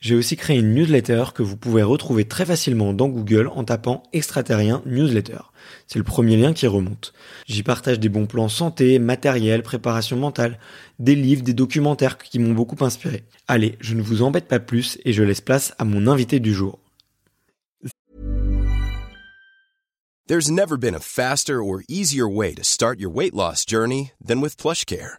j'ai aussi créé une newsletter que vous pouvez retrouver très facilement dans Google en tapant extraterrien newsletter. C'est le premier lien qui remonte. J'y partage des bons plans santé, matériel, préparation mentale, des livres, des documentaires qui m'ont beaucoup inspiré. Allez, je ne vous embête pas plus et je laisse place à mon invité du jour. There's never been a faster or easier way to start your weight loss journey than with PlushCare.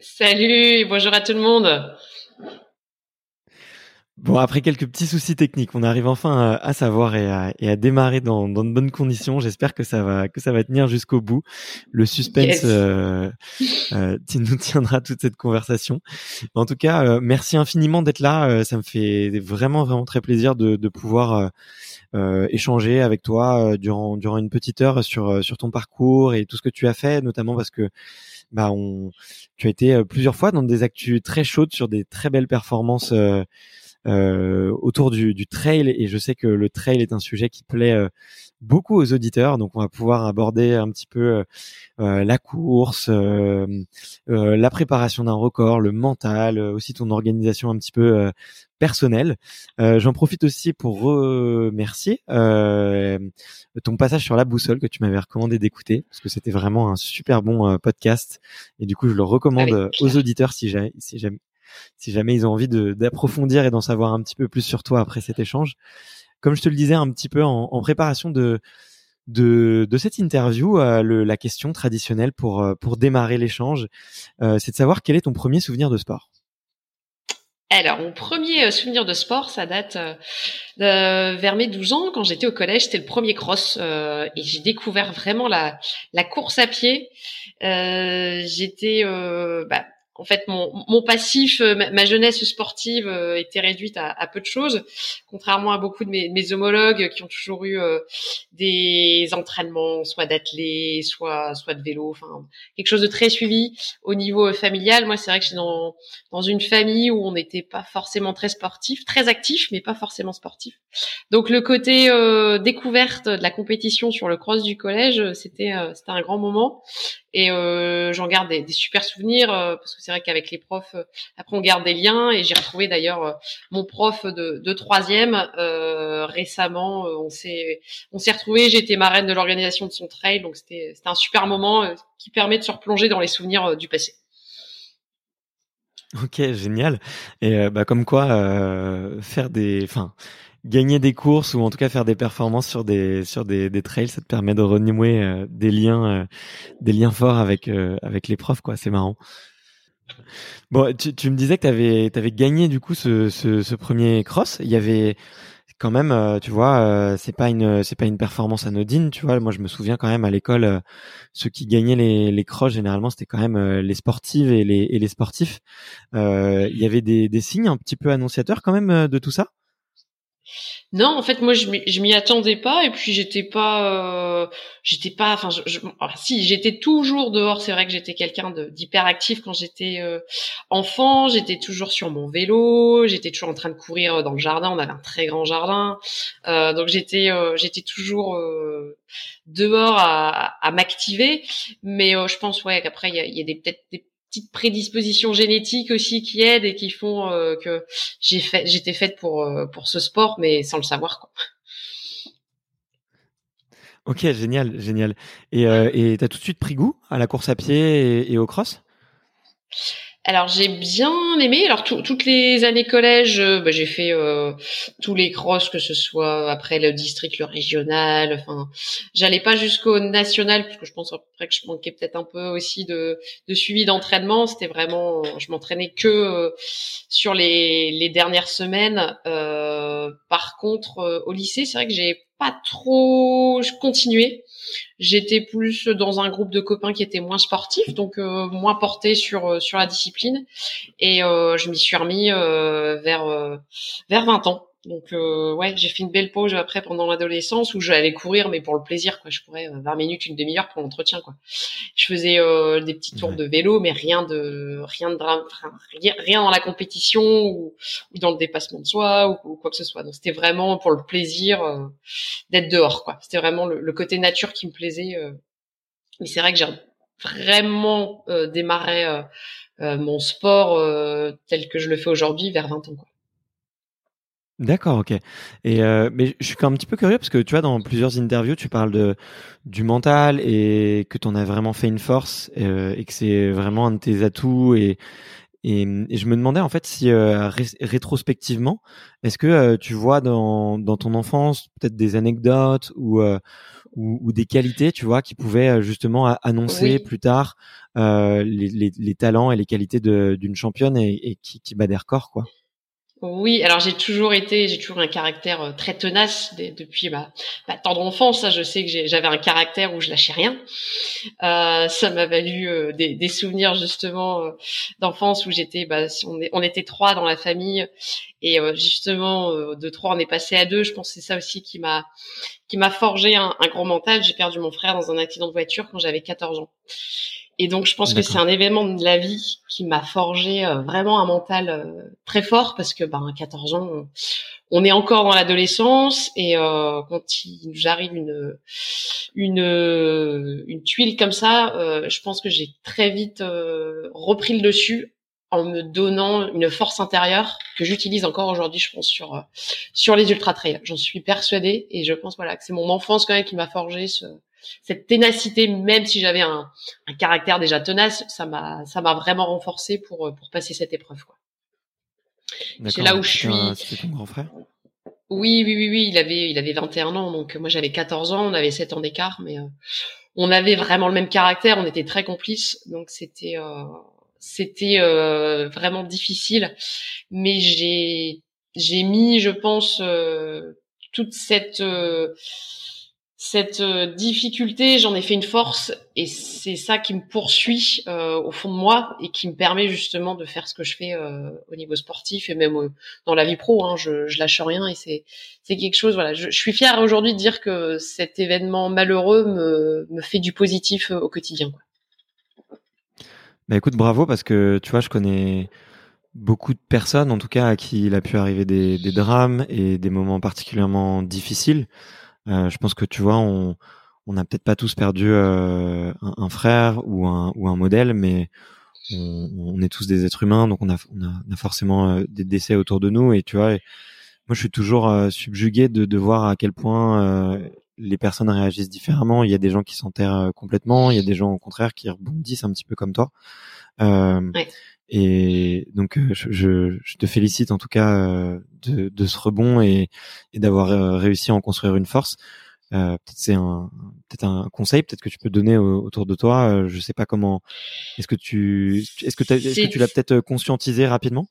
Salut, bonjour à tout le monde. Bon, après quelques petits soucis techniques, on arrive enfin à, savoir et à, démarrer dans, de bonnes conditions. J'espère que ça va que ça va tenir jusqu'au bout. Le suspense, euh, euh, tu nous tiendra toute cette conversation. En tout cas, euh, merci infiniment d'être là. ça me fait vraiment vraiment très plaisir de, de pouvoir échanger avec toi durant durant une petite heure sur sur ton parcours et tout ce que tu as fait, notamment parce que bah tu as été euh, plusieurs fois dans des actus très chaudes sur des très belles performances euh, euh, autour du, du, trail et je sais que le trail est un sujet qui plaît beaucoup aux auditeurs donc on va pouvoir aborder un petit peu euh, la course la préparation d'un record le mental aussi ton organisation un petit peu personnelle. J'en profite aussi pour remercier ton passage sur la boussole que tu m'avais recommandé d'écouter parce que c'était vraiment un super bon podcast. Et du coup je le recommande aux auditeurs si jamais si jamais si jamais ils ont envie d'approfondir et d'en savoir un petit peu plus sur toi après cet échange. Comme je te le disais un petit peu en, préparation de, de, de, cette interview, euh, la question traditionnelle pour, euh, pour démarrer l'échange, euh, c'est de savoir quel est ton premier souvenir de sport. Alors, mon premier souvenir de sport, ça date vers mes 12 ans, quand j'étais au collège, c'était le premier cross, et j'ai découvert vraiment la, la course à pied. J'étais bah, en fait, mon, mon passif, euh, ma, jeunesse sportive euh, était réduite à, à, peu de choses, contrairement à beaucoup de mes, mes homologues qui ont toujours eu euh, des entraînements, soit d'athlètes, soit soit de vélo, enfin quelque chose de très suivi au niveau familial. Moi, c'est vrai que je suis dans dans une famille où on n'était pas forcément très sportif, très actif, mais pas forcément sportif. Donc le côté découverte de la compétition sur le cross du collège, c'était c'était un grand moment et j'en garde des, super souvenirs parce que c'est vrai qu'avec les profs, euh, après on garde des liens et j'ai retrouvé d'ailleurs euh, mon prof de, de troisième euh, récemment. on s'est on s'est retrouvé. J'étais marraine de l'organisation de son trail, donc c'était c'était un super moment qui permet de se replonger dans les souvenirs du passé. Ok, génial. Et bah comme quoi faire des, enfin gagner des courses ou en tout cas faire des performances sur des sur des, des trails, ça te permet de renouer des liens des liens forts avec avec les profs quoi. C'est marrant. Bon, tu, me disais que tu avais, gagné du coup ce, ce, premier cross. Il y avait quand même, euh, tu vois, euh, c'est pas une, c'est pas une performance anodine, tu vois. Moi, je me souviens quand même à l'école, euh, ceux qui gagnaient les, les crosses généralement, c'était quand même les sportives et les, et les sportifs. Il y avait des, des signes un petit peu annonciateurs quand même de tout ça? Non, en fait, moi, je m'y attendais pas, et puis j'étais pas, euh, j'étais pas, enfin, je, ah, si, j'étais toujours dehors. C'est vrai que j'étais quelqu'un d'hyperactif quand j'étais euh, enfant. J'étais toujours sur mon vélo, j'étais toujours en train de courir dans le jardin. On avait un très grand jardin, euh, donc j'étais, j'étais toujours dehors à, à m'activer. Mais je pense, ouais, qu'après, il y a, y a des peut-être des prédispositions génétiques aussi qui aident et qui font euh, que j'ai fait, j'étais faite pour euh, pour ce sport, mais sans le savoir. Quoi. Ok, génial, génial. Et euh, et t'as tout de suite pris goût à la course à pied et au cross? Alors j'ai bien aimé. Alors toutes les années collège, euh, bah, j'ai fait euh, tous les crosses, que ce soit après le district, le régional. Enfin, j'allais pas jusqu'au national parce que je pense après que je manquais peut-être un peu aussi de, de suivi d'entraînement. C'était vraiment, je m'entraînais que euh, sur les, les dernières semaines. par contre, au lycée, c'est vrai que j'ai pas trop continué. J'étais plus dans un groupe de copains qui étaient moins sportifs, donc euh, moins portés sur euh, sur la discipline. Et euh, je m'y suis remis vers vers 20 ans. Donc euh, ouais, j'ai fait une belle pause après pendant l'adolescence où j'allais courir mais pour le plaisir quoi. Je courais 20 euh, minutes, une demi-heure pour l'entretien quoi. Je faisais euh, des petits tours de vélo mais rien de rien de drame, rien, rien dans la compétition ou, ou, dans le dépassement de soi ou, quoi que ce soit. Donc c'était vraiment pour le plaisir euh, d'être dehors quoi. C'était vraiment le, le, côté nature qui me plaisait. Mais c'est vrai que j'ai vraiment démarré mon sport tel que je le fais aujourd'hui vers 20 ans quoi. D'accord, ok. Et euh, mais je suis quand même un petit peu curieux parce que tu vois dans plusieurs interviews tu parles de du mental et que tu en as vraiment fait une force euh, et que c'est vraiment un de tes atouts et et, je me demandais en fait si euh, rétrospectivement est-ce que tu vois dans dans ton enfance peut-être des anecdotes ou, ou, ou des qualités tu vois qui pouvaient justement annoncer plus tard les, les, les, talents et les qualités d'une championne et, et qui, qui bat des records quoi? Oui, alors j'ai toujours été, j'ai toujours un caractère euh, très tenace depuis ma, ma, tendre enfance. Ça, je sais que j'avais un caractère où je lâchais rien. Euh, ça m'a valu euh, des, souvenirs justement d'enfance où j'étais, bah, on, on, était trois dans la famille et justement de trois on est passé à deux. Je pense que c'est ça aussi qui m'a qui m'a forgé un, un gros mental. J'ai perdu mon frère dans un accident de voiture quand j'avais 14 ans. Et donc, je pense que c'est un événement de la vie qui m'a forgé euh, vraiment un mental euh, très fort parce que, ben, à 14 ans, on, est encore dans l'adolescence et euh, quand il nous arrive une une une tuile comme ça, je pense que j'ai très vite repris le dessus en me donnant une force intérieure que j'utilise encore aujourd'hui, je pense, sur sur les ultra trails. J'en suis persuadée et je pense voilà que c'est mon enfance quand même qui m'a forgé ce cette ténacité, même si j'avais un, un, caractère déjà tenace, ça m'a ça m'a vraiment renforcé pour pour passer cette épreuve. Quoi. C'est là où je suis. C'était ton grand frère? Oui, oui, oui, oui, il avait il avait 21 ans, donc moi j'avais 14 ans, on avait 7 ans d'écart, mais euh, on avait vraiment le même caractère, on était très complices, donc c'était euh, c'était euh, vraiment difficile, mais j'ai j'ai mis, je pense, euh, toute cette cette euh, difficulté, j'en ai fait une force et c'est ça qui me poursuit euh, au fond de moi et qui me permet justement de faire ce que je fais euh, au niveau sportif et même dans la vie pro. Hein, je, je lâche rien et c'est quelque chose. Voilà, je, suis fière aujourd'hui de dire que cet événement malheureux me, fait du positif au quotidien. Bah écoute, bravo parce que tu vois, je connais beaucoup de personnes, en tout cas à qui il a pu arriver des drames et des moments particulièrement difficiles. Euh, je pense que tu vois, on on n'a peut-être pas tous perdu euh, un, frère ou un ou un modèle, mais on, on, est tous des êtres humains, donc on a on a, on a forcément euh, des décès autour de nous. Et tu vois, moi je suis toujours subjugué de, de voir à quel point les personnes réagissent différemment. Il y a des gens qui s'enterrent complètement, il y a des gens au contraire qui rebondissent un petit peu comme toi. Euh, Et donc, je, je, je, te félicite en tout cas de, de ce rebond et, et d'avoir euh, réussi à en construire une force. Euh, peut-être c'est un peut-être un conseil peut-être que tu peux donner autour de toi euh, je sais pas comment est-ce que tu est-ce que, est-ce que tu l'as peut-être conscientisé rapidement?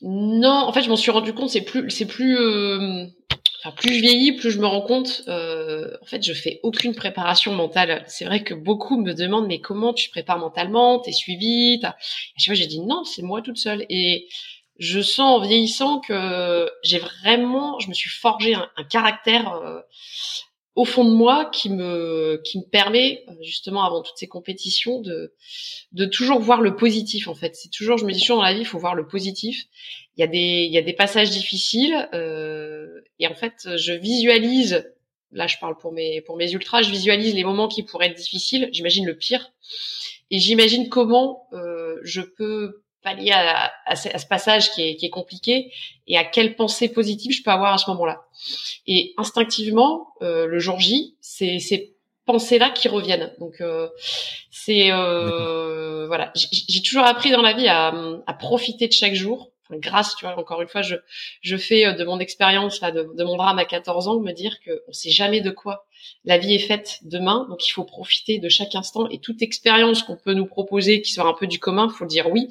Non, en fait, je m'en suis rendu compte. C'est plus, c'est plus, euh, plus je vieillis, plus je me rends compte. Euh, en fait, je fais aucune préparation mentale. C'est vrai que beaucoup me demandent, mais comment tu prépares mentalement? T'es suivi? À chaque fois, j'ai dit non, c'est moi toute seule. Et je sens en vieillissant que j'ai vraiment, je me suis forgé un, un caractère euh, au fond de moi qui me qui me permet euh, justement avant toutes ces compétitions de de toujours voir le positif en fait. C'est toujours je me dis toujours dans la vie il faut voir le positif. Il y a des il y a des passages difficiles euh, et en fait je visualise là je parle pour mes pour mes ultras je visualise les moments qui pourraient être difficiles j'imagine le pire et j'imagine comment euh, je peux pallier à, à, ce, passage qui est, qui est compliqué et à quelle pensée positive je peux avoir à ce moment-là. Et instinctivement, euh, le jour J, c'est ces pensées-là qui reviennent. Donc euh, c'est euh, voilà, j'ai toujours appris dans la vie à, à profiter de chaque jour. Grâce, tu vois, encore une fois, je, je fais euh, de mon expérience là, de, mon drame à 14 ans, me dire que on sait jamais de quoi la vie est faite demain, donc il faut profiter de chaque instant et toute expérience qu'on peut nous proposer qui soit un peu du commun, faut dire oui,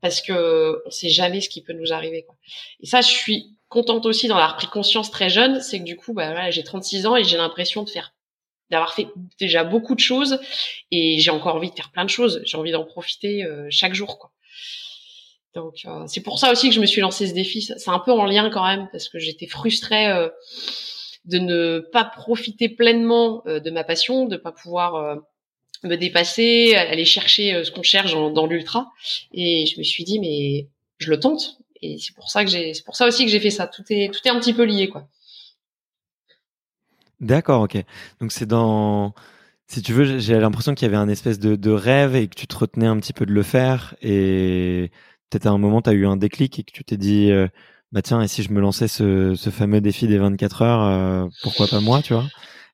parce que on sait jamais ce qui peut nous arriver. Et ça, je suis contente aussi d'en avoir pris conscience très jeune, c'est que du coup, bah, voilà, j'ai 36 ans et j'ai l'impression de faire d'avoir fait déjà beaucoup de choses et j'ai encore envie de faire plein de choses. J'ai envie d'en profiter euh, chaque jour, quoi. Donc euh, c'est pour ça aussi que je me suis lancé ce défi. C'est un peu en lien quand même parce que j'étais frustrée euh, de ne pas profiter pleinement de ma passion, de pas pouvoir me dépasser, aller chercher euh, ce qu'on cherche dans, l'ultra. Et je me suis dit, mais je le tente. Et c'est pour ça que j'ai, c'est pour ça aussi que j'ai fait ça. Tout est, tout est un petit peu lié, quoi. D'accord, ok. Donc c'est dans, si tu veux, j'ai l'impression qu'il y avait un espèce de, de, rêve et que tu te retenais un petit peu de le faire. Et peut-être à un moment, tu as eu un déclic et que tu t'es dit, euh, bah tiens, et si je me lançais ce, ce fameux défi des 24 heures, euh, pourquoi pas moi, tu vois?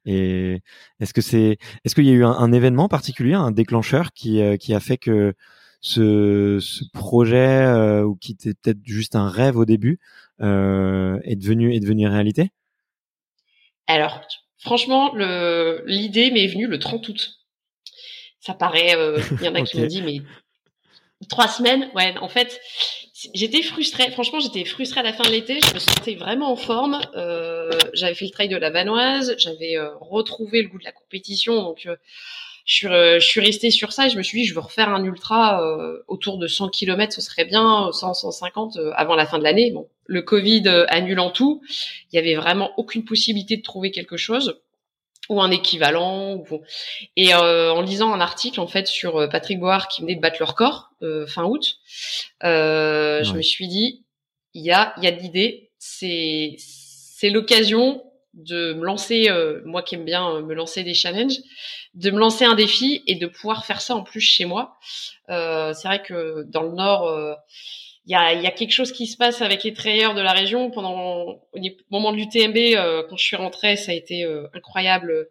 Et est-ce que c'est, est-ce qu'il y a eu un, événement particulier, un déclencheur qui euh, qui a fait que ce, ce projet ou qui était peut-être juste un rêve au début est devenu est devenu réalité? Alors franchement, l'idée m'est venue le 30 août. Ça paraît, il y en a qui m'ont dit mais trois semaines, ouais. En fait, J'étais frustrée. Franchement, j'étais frustrée à la fin de l'été. Je me sentais vraiment en forme. Euh, j'avais fait le trail de la Vanoise. J'avais euh, retrouvé le goût de la compétition. Donc, euh, je, suis, je suis restée sur ça et je me suis dit, je veux refaire un ultra autour de 100 km. Ce serait bien, 100, 150 avant la fin de l'année. Bon, le Covid annulant tout, il y avait vraiment aucune possibilité de trouver quelque chose ou un équivalent. Ou... Et euh, en lisant un article en fait sur euh, Patrick Boire qui venait de battre le record euh, fin août, euh, je me suis dit il y a il y a de l'idée, c'est c'est l'occasion de me lancer, euh, moi qui aime bien me lancer des challenges, de me lancer un défi et de pouvoir faire ça en plus chez moi. c'est vrai que dans le Nord il y a, quelque chose qui se passe avec les trailleurs de la région. Pendant au moment de l'UTMB, euh, quand je suis rentrée, ça a été euh, incroyable euh,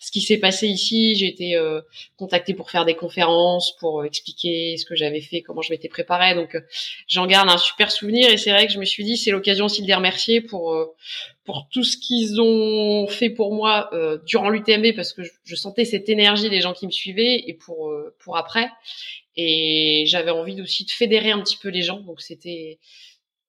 ce qui s'est passé ici. J'ai été euh, contactée pour faire des conférences, pour expliquer ce que j'avais fait, comment je m'étais préparée. Donc j'en garde un super souvenir et c'est vrai que je me suis dit c'est l'occasion aussi de les remercier pour pour tout ce qu'ils ont fait pour moi durant l'UTMB parce que je, sentais cette énergie des gens qui me suivaient et pour pour après. Et j'avais envie aussi de fédérer un petit peu les gens. Donc c'était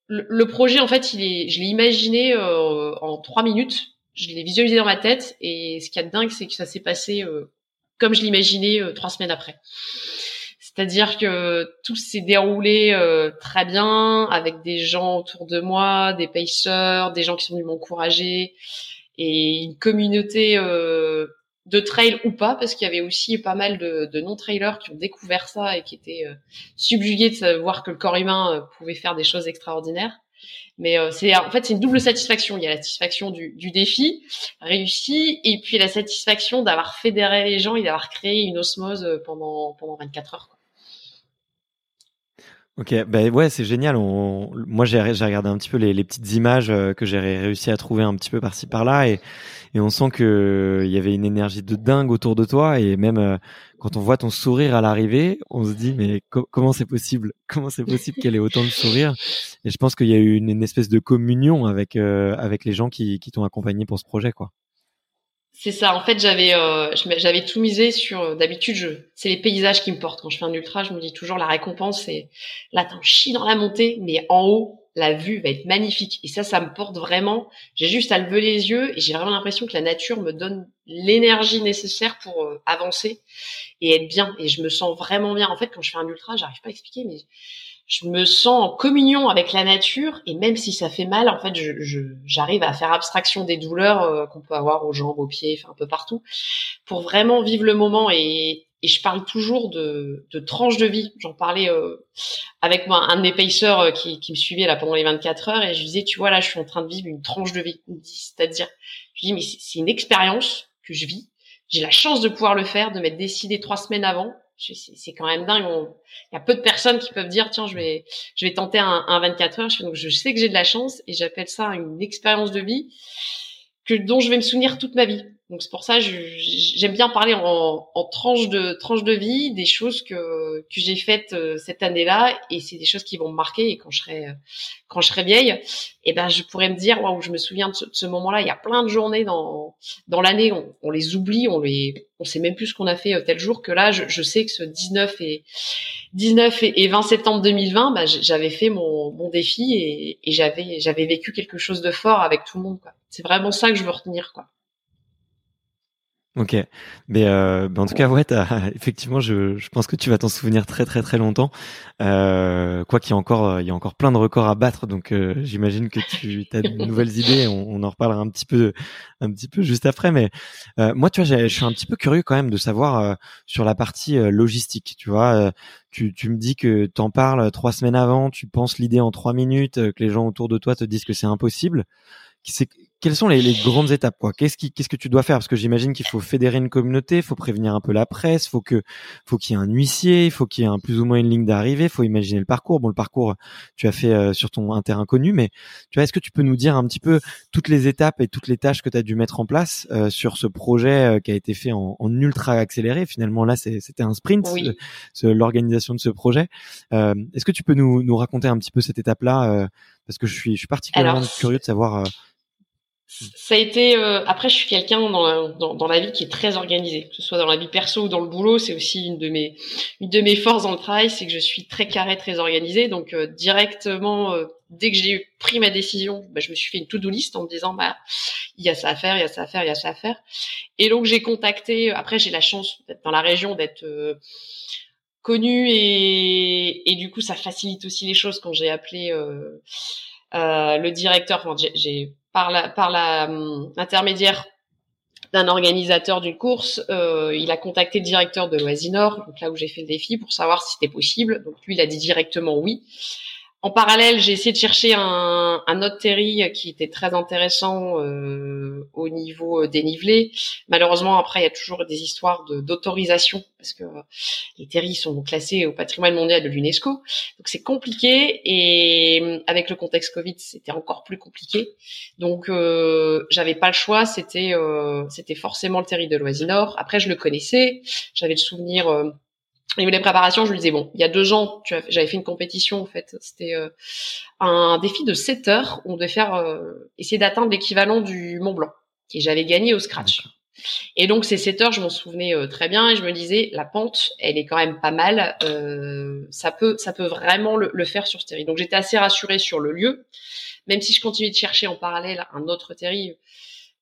le, projet en fait, il est, je l'ai imaginé euh, en trois minutes. Je l'ai visualisé dans ma tête et ce qui est dingue, c'est que ça s'est passé euh, comme je l'imaginais euh, trois semaines après. C'est-à-dire que tout s'est déroulé très bien avec des gens autour de moi, des pacers, des gens qui sont venus m'encourager et une communauté de trail ou pas, parce qu'il y avait aussi pas mal de, de non-trailers qui ont découvert ça et qui étaient euh, subjugués de savoir que le corps humain euh, pouvait faire des choses extraordinaires. Mais euh, c'est en fait c'est une double satisfaction. Il y a la satisfaction du, du, défi réussi et puis la satisfaction d'avoir fédéré les gens et d'avoir créé une osmose pendant pendant 24 heures. Ok, ben ouais, c'est génial. On... Moi, j'ai regardé un petit peu les, les petites images que j'ai réussi à trouver un petit peu par-ci par-là, et, et on sent que il y avait une énergie de dingue autour de toi et même euh, quand on voit ton sourire à l'arrivée, on se dit mais comment c'est possible? Comment c'est possible qu'elle ait autant de sourire? Et je pense qu'il y a eu une, espèce de communion avec euh, avec les gens qui, qui t'ont accompagné pour ce projet quoi. C'est ça. En fait, j'avais euh, j'avais tout misé sur. Euh, d'habitude, c'est les paysages qui me portent. Quand je fais un ultra, je me dis toujours la récompense, c'est là t'en chies dans la montée, mais en haut, la vue va être magnifique. Et ça, ça me porte vraiment. J'ai juste à lever les yeux et j'ai vraiment l'impression que la nature me donne l'énergie nécessaire pour euh, avancer et être bien. Et je me sens vraiment bien. En fait, quand je fais un ultra, j'arrive pas à expliquer, mais je me sens en communion avec la nature et même si ça fait mal, en fait, je, j'arrive à faire abstraction des douleurs euh, qu'on peut avoir aux jambes, aux pieds, enfin un peu partout, pour vraiment vivre le moment et, et je parle toujours de, de tranches de vie. J'en parlais euh, avec moi, un de mes euh, qui, qui, me suivait là pendant les 24 heures et je disais, tu vois, là, je suis en train de vivre une tranche de vie. C'est-à-dire, je dis, mais c'est une expérience que je vis. J'ai la chance de pouvoir le faire, de m'être décidé trois semaines avant. C'est quand même dingue. Il y a peu de personnes qui peuvent dire, tiens, je vais, je vais tenter un, un 24 heures. Donc, je sais que j'ai de la chance et j'appelle ça une expérience de vie que dont je vais me souvenir toute ma vie. Donc c'est pour ça j'aime bien parler en, en tranches de tranches de vie des choses que que j'ai faites euh, cette année-là et c'est des choses qui vont me marquer et quand je serai quand je serai vieille, et eh ben je pourrais me dire waouh, je me souviens de ce, moment-là, il y a plein de journées dans dans l'année on, on, les oublie, on les on sait même plus ce qu'on a fait euh, tel jour que là je, sais que ce 19 et 19 et, 20 septembre 2020, bah, j'avais fait mon, défi et, et j'avais vécu quelque chose de fort avec tout le monde. C'est vraiment ça que je veux retenir. Ok, mais, euh, en tout cas, ouais, effectivement, je, je pense que tu vas t'en souvenir très très très longtemps. Euh, quoi qu'il y a encore, il y a encore plein de records à battre, donc euh, j'imagine que tu as de nouvelles idées. On, on, en reparlera un petit peu, un petit peu juste après. Mais euh, moi, tu vois, je suis un petit peu curieux quand même de savoir euh, sur la partie euh, logistique. Tu vois, tu, tu me dis que t'en parles trois semaines avant, tu penses l'idée en trois minutes, que les gens autour de toi te disent que c'est impossible quelles sont les, les, grandes étapes quoi? Qu'est-ce qui, qu'est-ce que tu dois faire? Parce que j'imagine qu'il faut fédérer une communauté, il faut prévenir un peu la presse, faut que, faut qu'il y ait un huissier, il faut qu'il y ait un plus ou moins une ligne d'arrivée, faut imaginer le parcours. Bon, le parcours, tu as fait euh, sur ton un terrain connu, mais tu vois, est-ce que tu peux nous dire un petit peu toutes les étapes et toutes les tâches que tu as dû mettre en place euh, sur ce projet euh, qui a été fait en, en ultra accéléré? Finalement, là, c'était un sprint, l'organisation de ce projet. est-ce que tu peux nous, nous raconter un petit peu cette étape-là Parce que je suis, je suis particulièrement curieux de savoir ça a été euh, après je suis quelqu'un dans la, dans, la vie qui est très organisé que ce soit dans la vie perso ou dans le boulot c'est aussi une de mes une de mes forces dans le travail c'est que je suis très carré très organisé donc euh, directement euh, dès que j'ai pris ma décision bah, je me suis fait une to-do list en me disant bah il y a ça à faire il y a ça à faire il y a ça à faire. Et donc j'ai contacté après j'ai la chance d'être dans la région d'être connu et, et du coup ça facilite aussi les choses quand j'ai appelé le directeur. Enfin, j'ai par la par la hum, intermédiaire d'un organisateur d'une course, euh, il a contacté le directeur de l'Oisinor, donc là où j'ai fait le défi, pour savoir si c'était possible. Donc lui, il a dit directement oui. En parallèle, j'ai essayé de chercher un, un autre terri qui était très intéressant euh, au niveau euh, dénivelé. Malheureusement, après, il y a toujours des histoires d'autorisation parce que les terris sont classés au patrimoine mondial de l'UNESCO. Donc c'est compliqué et euh, avec le contexte Covid, c'était encore plus compliqué. Donc euh, j'avais pas le choix, c'était euh, c'était forcément le terri de l'Oisinor. Après, je le connaissais, j'avais le souvenir et les préparations, je lui disais bon, il y a deux ans, j'avais fait une compétition en fait. C'était euh, un défi de 7 heures. Où on devait faire euh, essayer d'atteindre l'équivalent du Mont Blanc, et j'avais gagné au scratch. Et donc ces 7 heures, je m'en souvenais euh, très bien et je me disais la pente, elle est quand même pas mal. ça peut, ça peut vraiment le, le faire sur ce terri. Donc j'étais assez rassurée sur le lieu, même si je continuais de chercher en parallèle un autre terri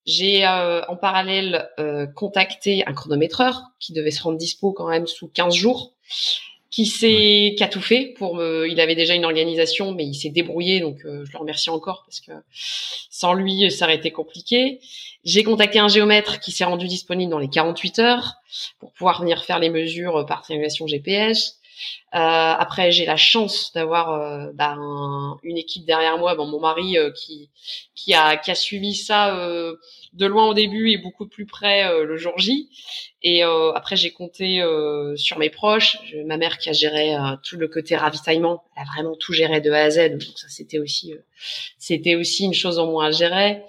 j'ai euh, en parallèle euh, contacté un chronométreur qui devait se rendre dispo quand même sous 15 jours, qui s'est qui a tout fait pour me. Il avait déjà une organisation, mais il s'est débrouillé, donc euh, je le remercie encore parce que sans lui, ça aurait été compliqué. J'ai contacté un géomètre qui s'est rendu disponible dans les 48 heures pour pouvoir venir faire les mesures par triangulation GPS. Euh, après, j'ai la chance d'avoir euh, bah, une équipe derrière moi, bon, mon mari euh, qui qui a qui a suivi ça de loin au début et beaucoup plus près le jour J. Et après, j'ai compté sur mes proches, ma mère qui a géré tout le côté ravitaillement, elle a vraiment tout géré de A à Z, donc ça c'était aussi c'était aussi une chose en moins à gérer.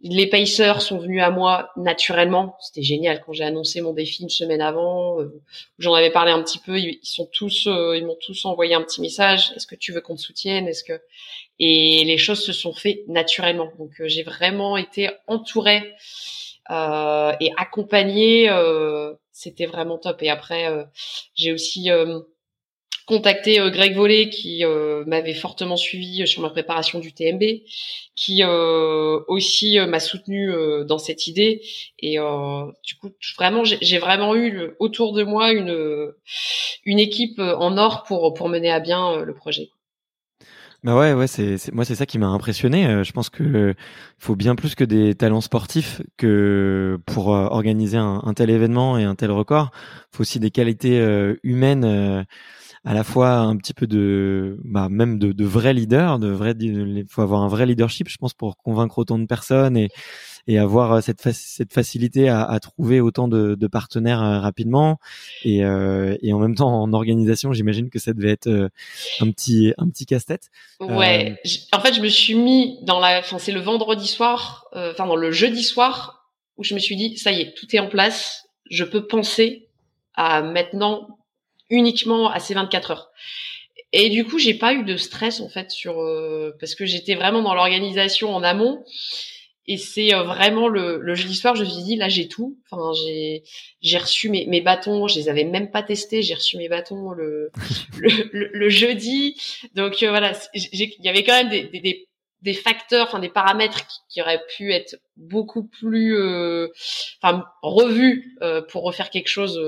Les pacers sont venus à moi naturellement. C'était génial quand j'ai annoncé mon défi une semaine avant. J'en avais parlé un petit peu. Ils, sont tous, euh, ils m'ont tous envoyé un petit message. Est-ce que tu veux qu'on te soutienne? Est-ce que et les choses se sont faites naturellement. Donc euh, j'ai vraiment été entourée et accompagner, c'était vraiment top. Et après, j'ai aussi contacté euh, Greg Vollet qui euh, m'avait fortement suivi euh, sur ma préparation du TMB, qui aussi m'a soutenu dans cette idée. Et du coup, vraiment, j'ai vraiment eu autour de moi une une équipe en or pour pour mener à bien le projet. Bah ouais, ouais, c'est moi c'est ça qui m'a impressionné. je pense que faut bien plus que des talents sportifs que pour organiser un, un, tel événement et un tel record. Faut aussi des qualités humaines à la fois un petit peu de, bah, même de, de vrais leaders, de vrais, il faut avoir un vrai leadership, je pense, pour convaincre autant de personnes et, et avoir euh, cette, cette facilité à, à, trouver autant de, de partenaires euh, rapidement. Et, euh, et en même temps en organisation j'imagine que ça devait être un petit un petit casse-tête. Ouais en fait je me suis mis dans la enfin c'est le vendredi soir enfin dans le jeudi soir où je me suis dit ça y est tout est en place je peux penser à maintenant uniquement à ces 24 heures. Et du coup, j'ai pas eu de stress en fait sur euh, parce que j'étais vraiment dans l'organisation en amont. Et c'est euh, vraiment le, le, jeudi soir, je me suis dit là j'ai tout. Enfin j'ai j'ai reçu mes, mes bâtons, je les avais même pas testés. J'ai reçu mes bâtons le le, le, jeudi. Donc euh, voilà, il y avait quand même des, des, des facteurs, enfin des paramètres qui, auraient pu être beaucoup plus, enfin revus pour refaire quelque chose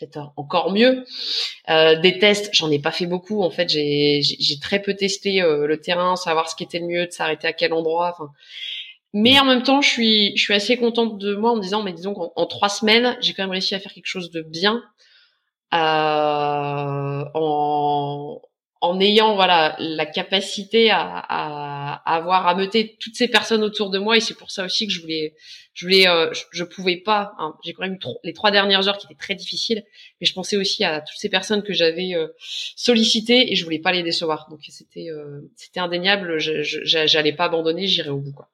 peut-être encore mieux. Euh, des tests, j'en ai pas fait beaucoup. En fait, j'ai très peu testé euh, le terrain, savoir ce qui était le mieux, de s'arrêter à quel endroit. Mais en même temps, je suis je suis assez contente de moi en me disant, mais disons qu'en trois semaines, j'ai quand même réussi à faire quelque chose de bien. Euh, en en ayant voilà la capacité à, à, à avoir à meuter toutes ces personnes autour de moi et c'est pour ça aussi que je voulais je voulais euh, je, pouvais pas hein, j'ai quand même eu les trois dernières heures qui étaient très difficiles mais je pensais aussi à toutes ces personnes que j'avais euh, sollicitées et je voulais pas les décevoir. Donc c'était euh, c'était indéniable. J'allais pas abandonner j'irai au bout quoi.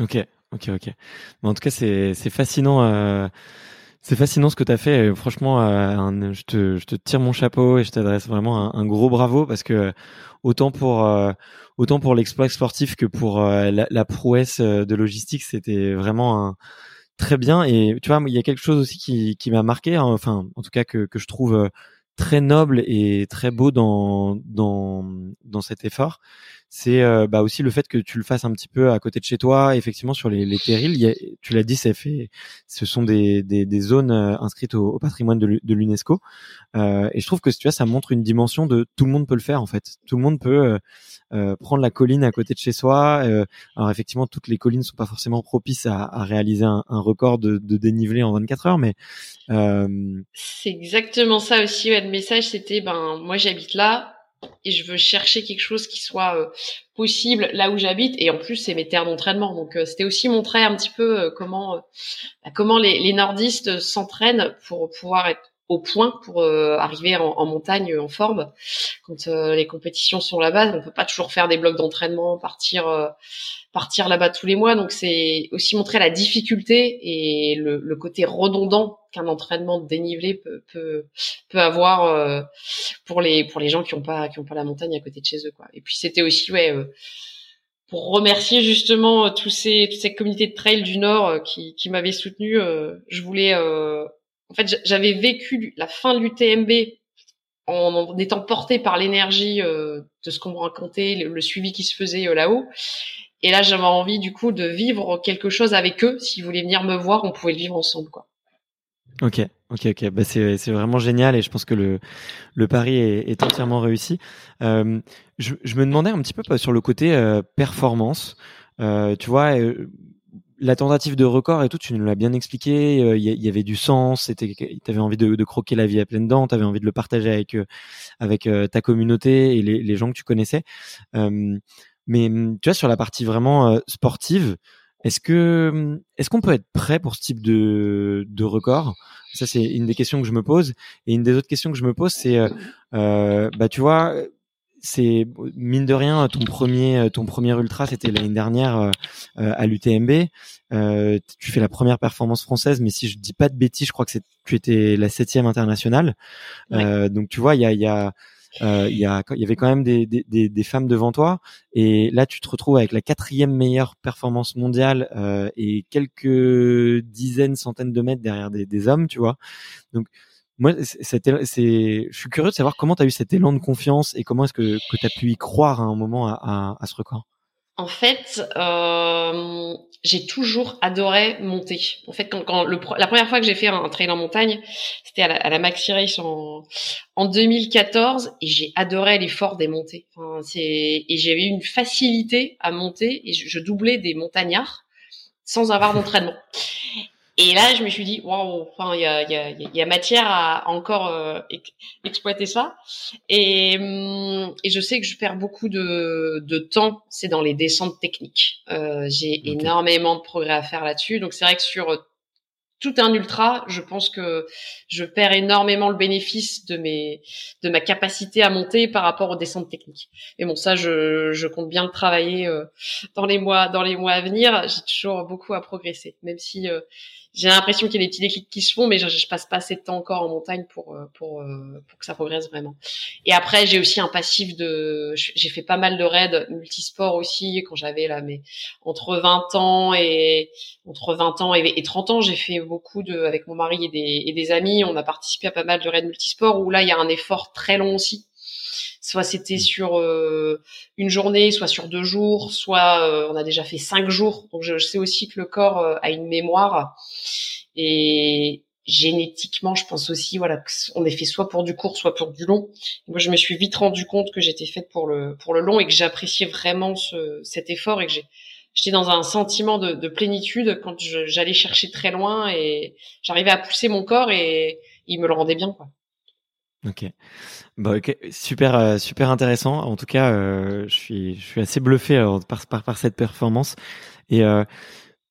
Ok. Ok ok. Mais en tout cas c'est c'est fascinant euh c'est fascinant ce que tu as fait. franchement, euh, je, te, je, te, tire mon chapeau et je t'adresse vraiment un, gros bravo parce que autant pour euh, autant pour l'exploit sportif que pour euh, la, prouesse de logistique, c'était vraiment très bien. Et tu vois, il y a quelque chose aussi qui, qui m'a marqué, hein, enfin, en tout cas que, que je trouve très noble et très beau dans dans dans cet effort c'est euh, bah aussi le fait que tu le fasses un petit peu à côté de chez toi, effectivement sur les, les terrils. tu l'as dit, c'est fait, ce sont des, des, des zones euh, inscrites au, patrimoine de l'UNESCO. Euh, et je trouve que tu vois, ça montre une dimension de tout le monde peut le faire en fait. Tout le monde peut euh, euh prendre la colline à côté de chez soi. alors effectivement, toutes les collines sont pas forcément propices à, à réaliser un, un, record de, de, dénivelé en 24 heures, mais c'est exactement ça aussi. Ouais, le message, c'était ben moi j'habite là et je veux chercher quelque chose qui soit euh, possible là où j'habite. Et en plus c'est mes terres d'entraînement. Donc euh, c'était aussi montrer un petit peu euh, comment bah, comment les, les nordistes s'entraînent pour pouvoir être au point pour arriver en, en, montagne en forme quand les compétitions sont là-bas on peut pas toujours faire des blocs d'entraînement partir partir là-bas tous les mois. Donc c'est aussi montrer la difficulté et le, le côté redondant qu'un entraînement dénivelé peut peut, peut avoir euh, pour les pour les gens qui ont pas qui ont pas la montagne à côté de chez eux quoi. Et puis c'était aussi ouais euh, pour remercier justement euh, tous ces toutes ces communautés de trail du Nord qui qui m'avaient soutenu. je voulais en fait j'avais vécu la fin de l'UTMB en, étant porté par l'énergie de ce qu'on me racontait, le, suivi qui se faisait là-haut. Et là, j'avais envie du coup de vivre quelque chose avec eux. S'ils voulaient venir me voir, on pouvait le vivre ensemble, quoi. Ok, ok, ok. Bah c'est vraiment génial et je pense que le le pari est, entièrement réussi. Euh, je, je me demandais un petit peu sur le côté euh, performance. Euh, tu vois, euh, la tentative de record et tout, tu nous l'as bien expliqué. Il y, avait du sens. C'était, t'avais envie de, croquer la vie à pleines dents. T'avais envie de le partager avec avec ta communauté et les, les gens que tu connaissais. Mais mmh, tu vois, sur la partie vraiment sportive, est-ce que mmh, est-ce qu'on peut être prêt pour ce type de, de record? Ça, c'est une des questions que je me pose. Et une des autres questions que je me pose, c'est, euh, bah, tu vois, c'est mine de rien ton premier ton premier ultra, c'était l'année dernière euh, à l'UTMB. Euh, tu fais la première performance française, mais si je dis pas de bêtises, je crois que tu étais la septième internationale. Euh, donc tu vois, il y a, y a euh, il y, a, il y avait quand même des, des, des, femmes devant toi, et là tu te retrouves avec la quatrième meilleure performance mondiale euh, et quelques dizaines, centaines de mètres derrière des, des hommes, tu vois. Donc moi, c'est, je suis curieux de savoir comment tu as eu cet élan de confiance et comment est-ce que, que tu as pu y croire à un moment à, ce record? En fait, euh, j'ai toujours adoré monter. En fait, quand, la première fois que j'ai fait un, trail en montagne, c'était à la, Maxi Race en, en 2014, et j'ai adoré l'effort des montées. Enfin, et j'avais une facilité à monter, et je doublais des montagnards sans avoir d'entraînement. Et là, je me suis dit, waouh, enfin, il y a, y, a, y a, matière à encore euh, exploiter ça. Et, hum, et, je sais que je perds beaucoup de, de temps, c'est dans les descentes techniques. Euh, J'ai énormément de progrès à faire là-dessus. Donc c'est vrai que sur tout un ultra, je pense que je perds énormément le bénéfice de mes de ma capacité à monter par rapport aux descentes techniques. Et bon, ça, je, je compte bien le travailler euh, dans les mois dans les mois à venir. J'ai toujours beaucoup à progresser, même si euh, j'ai l'impression qu'il y a des petits déclics qui se font, mais je, je, passe pas assez de temps encore en montagne pour euh, pour euh, pour que ça progresse vraiment. Et après, j'ai aussi un passif de, j'ai fait pas mal de raids multisports aussi quand j'avais là, mais entre 20 ans et entre 20 ans et, et 30 ans, j'ai fait beaucoup de avec mon mari et des et des amis, on a participé à pas mal de raids multisports où là il y a un effort très long aussi soit c'était sur euh, une journée, soit sur deux jours, soit euh, on a déjà fait cinq jours. Donc je, sais aussi que le corps euh, a une mémoire et génétiquement, je pense aussi voilà on est fait soit pour du court, soit pour du long. moi, je me suis vite rendu compte que j'étais faite pour le pour le long et que j'appréciais vraiment ce, cet effort et que j'ai j'étais dans un sentiment de, de plénitude quand j'allais chercher très loin et j'arrivais à pousser mon corps et il me le rendait bien quoi. Ok. Bah, ok, super, euh, super intéressant. En tout cas, euh, je suis, je suis assez bluffé euh, par, par, par cette performance. Et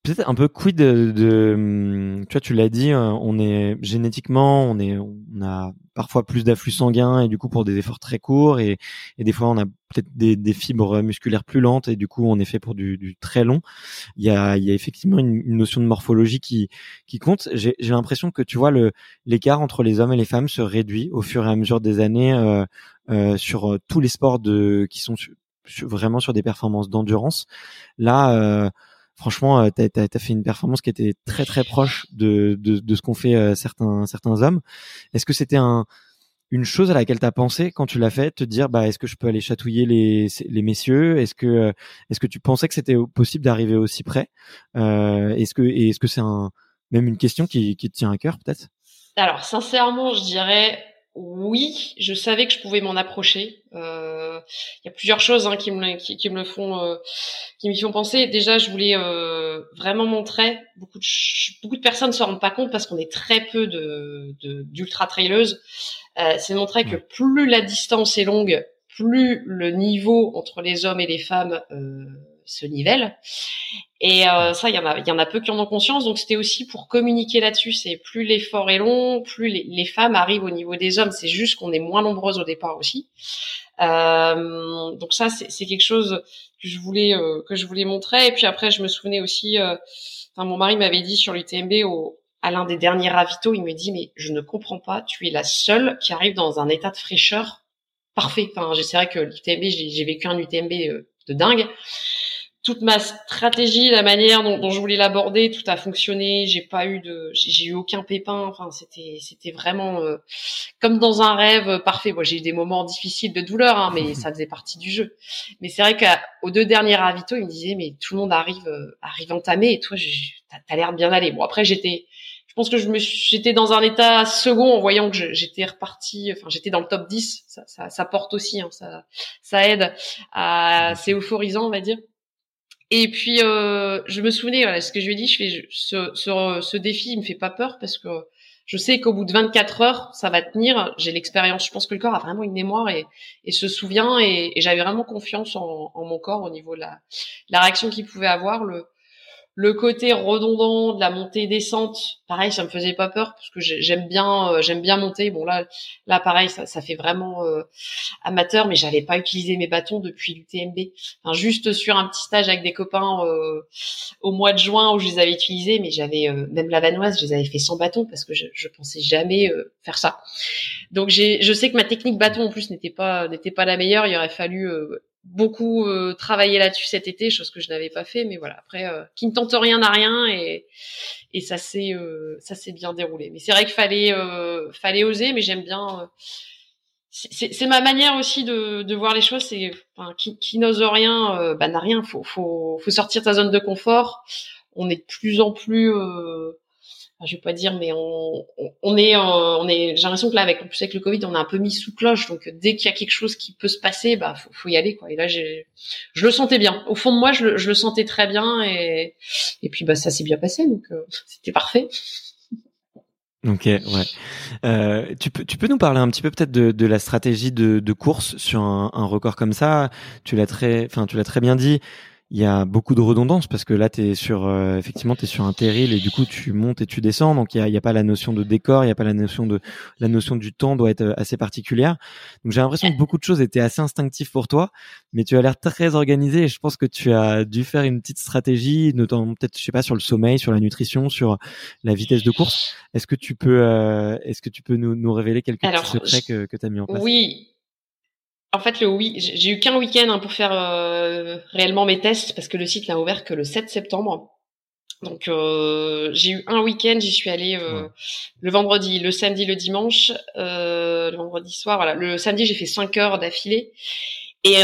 peut-être un peu quid de, de, hum, tu vois, tu l'as dit, on est génétiquement, on est, on a parfois plus d'afflux sanguin et du coup pour des efforts très courts et, et des fois on a peut-être des, des, fibres musculaires plus lentes et du coup on est fait pour du, du très long. Il y a, il y a effectivement une, une notion de morphologie qui, qui compte. J'ai l'impression que tu vois le l'écart entre les hommes et les femmes se réduit au fur et à mesure des années euh, euh, sur euh, tous les sports de qui sont vraiment sur des performances d'endurance. Là euh, franchement, tu as, as, fait une performance qui était très très proche de, de, de ce qu'ont fait euh, certains certains hommes. Est-ce que c'était un une chose à laquelle tu as pensé quand tu l'as fait, te dire bah est-ce que je peux aller chatouiller les, les messieurs? Est-ce que euh, est-ce que tu pensais que c'était possible d'arriver aussi près? Euh, Est-ce que est-ce que c'est un même une question qui, qui te tient à cœur peut-être? Alors sincèrement, je dirais oui, je savais que je pouvais m'en approcher. Euh, il y a plusieurs choses hein, qui me qui, qui, me font euh, qui me font penser. Déjà, je voulais euh, vraiment montrer. Beaucoup de beaucoup de personnes se rendent pas compte parce qu'on est très peu de d'ultra traileuses. Euh, c'est montrer que plus la distance est longue, plus le niveau entre les hommes et les femmes euh, ce nivelle. Et euh, ça, il y en a, il y en a peu qui en ont conscience. Donc c'était aussi pour communiquer là-dessus. C'est plus l'effort est long, plus les, femmes arrivent au niveau des hommes. C'est juste qu'on est moins nombreuses au départ aussi. Euh, donc ça, c'est quelque chose que je voulais euh, que je voulais montrer. Et puis après, je me souvenais aussi. Enfin, mon mari m'avait dit sur l'UTMB au à l'un des derniers ravitaux, il me dit mais je ne comprends pas, tu es la seule qui arrive dans un état de fraîcheur parfait. Enfin, c'est vrai que l'UTMB, j'ai vécu un UTMB de dingue toute ma stratégie, la manière dont, je voulais l'aborder, tout a fonctionné. J'ai pas eu de, j'ai eu aucun pépin. Enfin, c'était, c'était vraiment euh, comme dans un rêve euh, parfait. Moi, j'ai eu des moments difficiles de douleur, hein, mais ça faisait partie du jeu. Mais c'est vrai qu'aux deux derniers ravitaux, il me disait, mais tout le monde arrive, euh, arrive entamé, et toi, t'as as, l'air de bien aller. Bon, après, j'étais, je pense que je me j'étais dans un état second en voyant que j'étais reparti, enfin, j'étais dans le top 10. Ça, ça, ça porte aussi, hein, ça, ça aide. À, c'est euphorisant, on va dire. Et puis euh, je me souvenais, voilà, ce que je lui ai dit, je fais ce, ce, défi, il me fait pas peur parce que je sais qu'au bout de 24 heures, ça va tenir. J'ai l'expérience. Je pense que le corps a vraiment une mémoire et, et se souvient. Et, j'avais vraiment confiance en, en, mon corps au niveau de la, la réaction qu'il pouvait avoir. Le, le côté redondant de la montée descente, pareil, ça me faisait pas peur parce que j'aime bien, euh, j'aime bien monter. Bon là, là pareil, ça, fait vraiment euh, amateur, mais j'avais pas utilisé mes bâtons depuis l'UTMB. Enfin, juste sur un petit stage avec des copains euh, au mois de juin où je les avais utilisés, mais j'avais même la vanoise, je les avais fait sans bâton parce que je, je pensais jamais faire ça. Donc je sais que ma technique bâton en plus n'était pas n'était pas la meilleure. Il aurait fallu beaucoup euh, travaillé là-dessus cet été, chose que je n'avais pas fait, mais voilà. Après, euh, qui ne tente rien à rien et et ça s'est euh, ça s'est bien déroulé. Mais c'est vrai qu'il fallait euh, fallait oser, mais j'aime bien. c'est ma manière aussi de, de voir les choses. C'est enfin, qui, qui n'ose rien, bah n'a rien. Faut faut faut sortir de sa zone de confort. On est de plus en plus je vais pas dire, mais on, on est, on est. J'ai l'impression que là, avec en plus avec le Covid, on a un peu mis sous cloche. Donc dès qu'il y a quelque chose qui peut se passer, bah faut, faut y aller quoi. Et là, j'ai, je le sentais bien. Au fond de moi, je le, je le sentais très bien et et puis bah ça s'est bien passé, donc euh, c'était parfait. Ok, ouais. Euh, tu peux tu peux nous parler un petit peu peut-être de, de la stratégie de, de course sur un, un record comme ça? Tu l'as très, enfin tu l'as très bien dit il y a beaucoup de redondance parce que là tu es sur euh, effectivement tu es sur un terril et du coup tu montes et tu descends donc il y a, y a, pas la notion de décor, il y a pas la notion de la notion du temps doit être euh, assez particulière. Donc j'ai l'impression que beaucoup de choses étaient assez instinctives pour toi, mais tu as l'air très organisé et je pense que tu as dû faire une petite stratégie notamment peut-être je sais pas sur le sommeil, sur la nutrition, sur la vitesse de course. Est-ce que tu peux euh, est-ce que tu peux nous, nous révéler quelques petits secrets que que tu as mis en place? Oui, en fait, le oui, j'ai eu qu'un week-end hein, pour faire euh, réellement mes tests parce que le site n'a ouvert que le 7 septembre. Donc euh, j'ai eu un week-end, j'y suis allée euh, le vendredi, le samedi, le dimanche, le vendredi soir. Voilà, le samedi j'ai fait 5 heures d'affilée et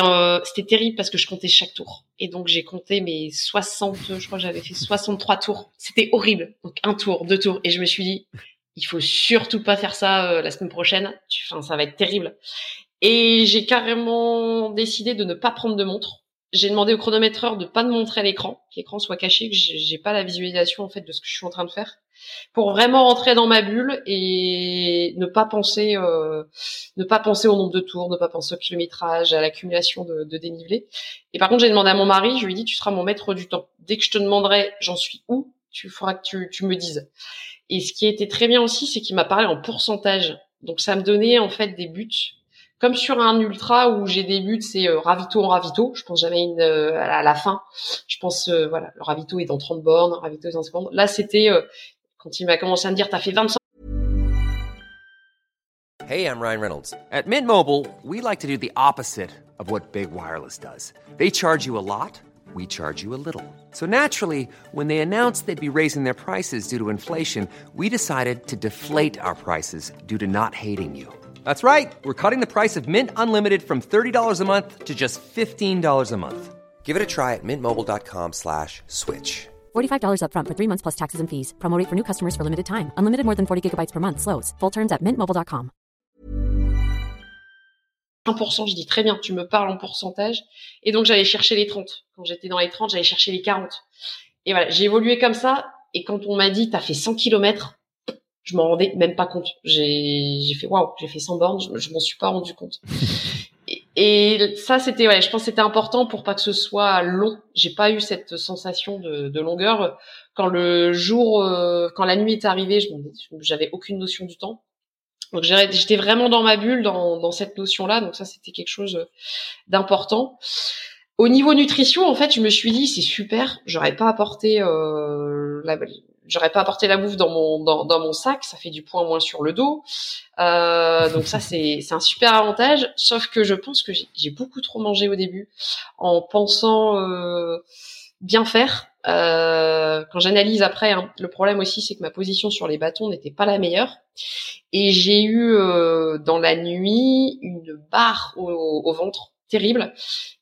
c'était terrible parce que je comptais chaque tour. Et donc j'ai compté mes 60, je crois que j'avais fait 63 tours. C'était horrible. Donc un tour, deux tours, et je me suis dit il faut surtout pas faire ça la semaine prochaine. Enfin, ça va être terrible. Et j'ai carrément décidé de ne pas prendre de montre. J'ai demandé au chronométreur de pas me montrer l'écran, que l'écran soit caché, que j'ai pas la visualisation en fait de ce que je suis en train de faire, pour vraiment rentrer dans ma bulle et ne pas penser, euh, ne pas penser au nombre de tours, ne pas penser au kilométrage, à l'accumulation de, de dénivelé. Et par contre, j'ai demandé à mon mari, je lui ai dit, tu seras mon maître du temps. Dès que je te demanderai, j'en suis où, tu feras que tu, tu me dises. Et ce qui était très bien aussi, c'est qu'il m'a parlé en pourcentage. Donc ça me donnait en fait des buts comme sur un ultra où j'ai des buts, c'est euh, ravito en ravito. Je pense jamais une, euh, à la fin. Je pense, euh, voilà, le ravito est dans 30 bornes, ravito est dans 50 Là, c'était euh, quand il m'a commencé à me dire, t'as fait 25. Hey, I'm Ryan Reynolds. At Mint Mobile, we like to do the opposite of what Big Wireless does. They charge you a lot, we charge you a little. So naturally, when they announced they'd be raising their prices due to inflation, we decided to deflate our prices due to not hating you. That's right. We're cutting the price of Mint Unlimited from $30 a month to just $15 a month. Give it a try at mintmobile.com slash switch. $45 up front for three months plus taxes and fees. Promo for new customers for limited time. Unlimited more than 40 gigabytes per month. Slows. Full terms at mintmobile.com. 1%, je dis très bien, tu me parles en pourcentage. Et donc, j'allais chercher les 30. Quand j'étais dans les 30, j'allais chercher les 40. Et voilà, j'ai évolué comme ça. Et quand on m'a dit, t'as fait 100 km, je m'en rendais même pas compte. J'ai, j'ai fait waouh, j'ai fait 100 bornes, je, je m'en suis pas rendu compte. Et, ça, c'était, ouais, je pense que c'était important pour pas que ce soit long. J'ai pas eu cette sensation de, de longueur. Quand le jour, euh, quand la nuit est arrivée, je j'avais aucune notion du temps. Donc j'étais vraiment dans ma bulle, dans, dans cette notion-là. Donc ça, c'était quelque chose d'important. Au niveau nutrition, en fait, je me suis dit c'est super. J'aurais pas apporté euh, la, j'aurais pas apporté la bouffe dans mon dans, dans, mon sac, ça fait du poids moins sur le dos. Euh, donc ça c'est c'est un super avantage. Sauf que je pense que j'ai beaucoup trop mangé au début en pensant euh, bien faire. Euh, quand j'analyse après, hein, le problème aussi c'est que ma position sur les bâtons n'était pas la meilleure et j'ai eu euh, dans la nuit une barre au, au ventre terrible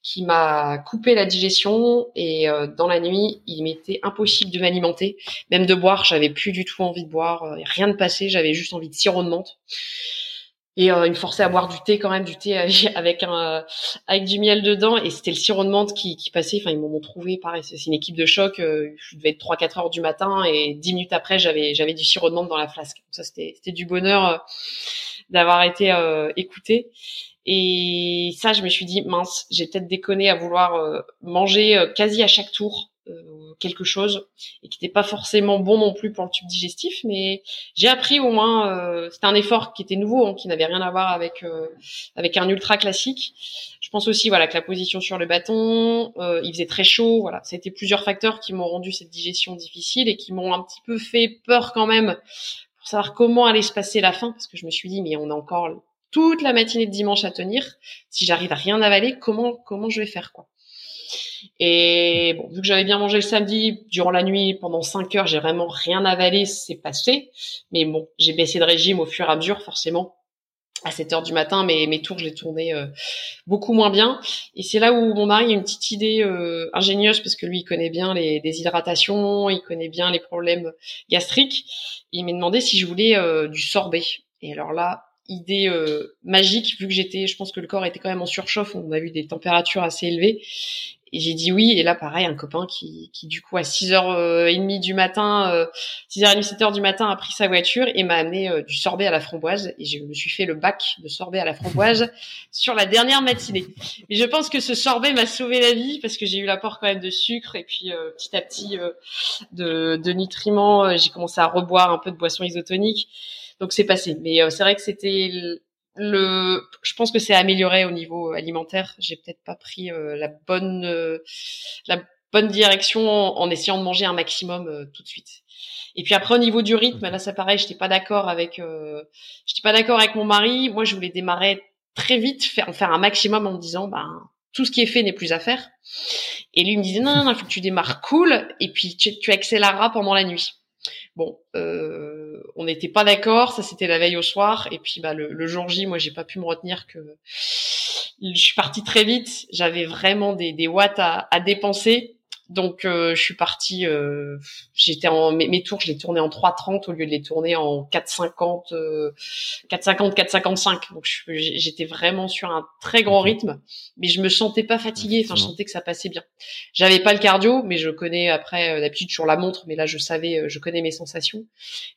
qui m'a coupé la digestion et euh, dans la nuit, il m'était impossible de m'alimenter, même de boire, j'avais plus du tout envie de boire, euh, rien de passé, j'avais juste envie de sirop de menthe. Et euh, il me forçait à boire du thé quand même, du thé avec un avec du miel dedans et c'était le sirop de menthe qui, qui passait. Enfin ils m'ont trouvé pareil, c'est une équipe de choc. je devais être 3-4 heures du matin et 10 minutes après j'avais j'avais du sirop de menthe dans la flasque. Ça c'était c'était du bonheur d'avoir été écouté. Et ça, je me suis dit, mince, j'ai peut-être déconné à vouloir euh, manger euh, quasi à chaque tour. Euh, quelque chose et qui n'était pas forcément bon non plus pour le tube digestif. Mais j'ai appris au moins, euh, c'était un effort qui était nouveau, hein, qui n'avait rien à voir avec euh, avec un ultra classique. Je pense aussi voilà que la position sur le bâton, euh, il faisait très chaud. Voilà, c'était plusieurs facteurs qui m'ont rendu cette digestion difficile et qui m'ont un petit peu fait peur quand même pour savoir comment allait se passer la fin, parce que je me suis dit mais on a encore toute la matinée de dimanche à tenir. Si j'arrive à rien avaler, comment comment je vais faire quoi? Et bon, vu que j'avais bien mangé le samedi, durant la nuit, pendant 5 heures, j'ai vraiment rien avalé, c'est passé. Mais bon, j'ai baissé de régime au fur et à mesure, forcément. À 7 heures du matin, mais mes tours, je les tournais euh, beaucoup moins bien. Et c'est là où mon mari a une petite idée euh, ingénieuse, parce que lui, il connaît bien les déshydratations, il connaît bien les problèmes gastriques. Il m'a demandé si je voulais euh, du sorbet. Et alors là, idée euh, magique vu que j'étais je pense que le corps était quand même en surchauffe on a vu des températures assez élevées. Et j'ai dit oui et là pareil un copain qui, qui du coup à 6h30 du matin euh, 6h30 7h du matin a pris sa voiture et m'a amené euh, du sorbet à la framboise. Et je me suis fait le bac de sorbet à la framboise sur la dernière matinée. Mais je pense que ce sorbet m'a sauvé la vie parce que j'ai eu l'apport quand même de sucre et puis euh, petit à petit euh, de, de nutriments j'ai commencé à reboire un peu de boissons isotoniques donc c'est passé. Mais euh, c'est vrai que c'était le, je pense que c'est amélioré au niveau alimentaire. J'ai peut-être pas pris euh, la bonne, euh, la bonne direction en, essayant de manger un maximum tout de suite. Et puis après au niveau du rythme, là c'est pareil, j'étais pas d'accord avec, j'étais pas d'accord avec mon mari. Moi je voulais démarrer très vite, faire, faire un maximum en me disant, ben tout ce qui est fait n'est plus à faire. Et lui me disait non, non, il faut que tu démarres cool et puis tu, tu accéléreras pendant la nuit. Bon, euh, on n'était pas d'accord, ça c'était la veille au soir, et puis bah le, jour J, moi j'ai pas pu me retenir que je suis partie très vite, j'avais vraiment des, des watts à dépenser, donc euh, je suis partie, euh, j'étais en mes, mes, tours, je les tournais en 3,30 au lieu de les tourner en 4,50, euh, 4,50, 4,55. Donc j'étais vraiment sur un très grand rythme, mais je me sentais pas fatiguée. Enfin, je sentais que ça passait bien. J'avais pas le cardio, mais je connais après euh, d'habitude sur la montre, mais là je savais, euh, je connais mes sensations.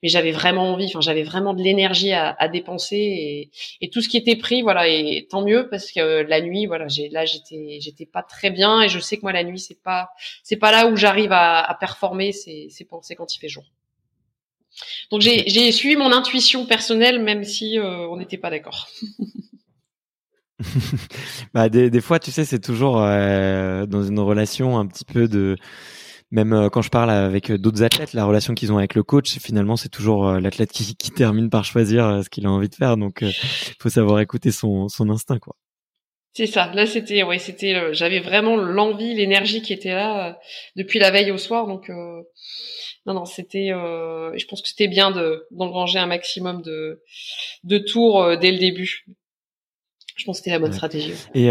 Mais j'avais vraiment envie, enfin j'avais vraiment de l'énergie à, à, dépenser et, et, tout ce qui était pris, voilà. Et tant mieux parce que la nuit, voilà, j'ai là j'étais j'étais pas très bien et je sais que moi la nuit c'est pas c'est pas là où j'arrive à, performer, c'est quand il fait jour. Donc j'ai suivi mon intuition personnelle, même si euh, on n'était pas d'accord. bah des, des, fois, tu sais, c'est toujours euh, dans une relation un petit peu de même euh, quand je parle avec d'autres athlètes, la relation qu'ils ont avec le coach, finalement, c'est toujours l'athlète qui, termine par choisir ce qu'il a envie de faire. Donc, il faut savoir écouter son, son instinct, quoi. C'est ça. Là, c'était, ouais, c'était, euh, j'avais vraiment l'envie, l'énergie qui était là euh, depuis la veille au soir. Donc, euh, non, non, c'était. je pense que c'était bien de d'engranger un maximum de de tours dès le début. Je pense que c'était la bonne ouais. stratégie. Et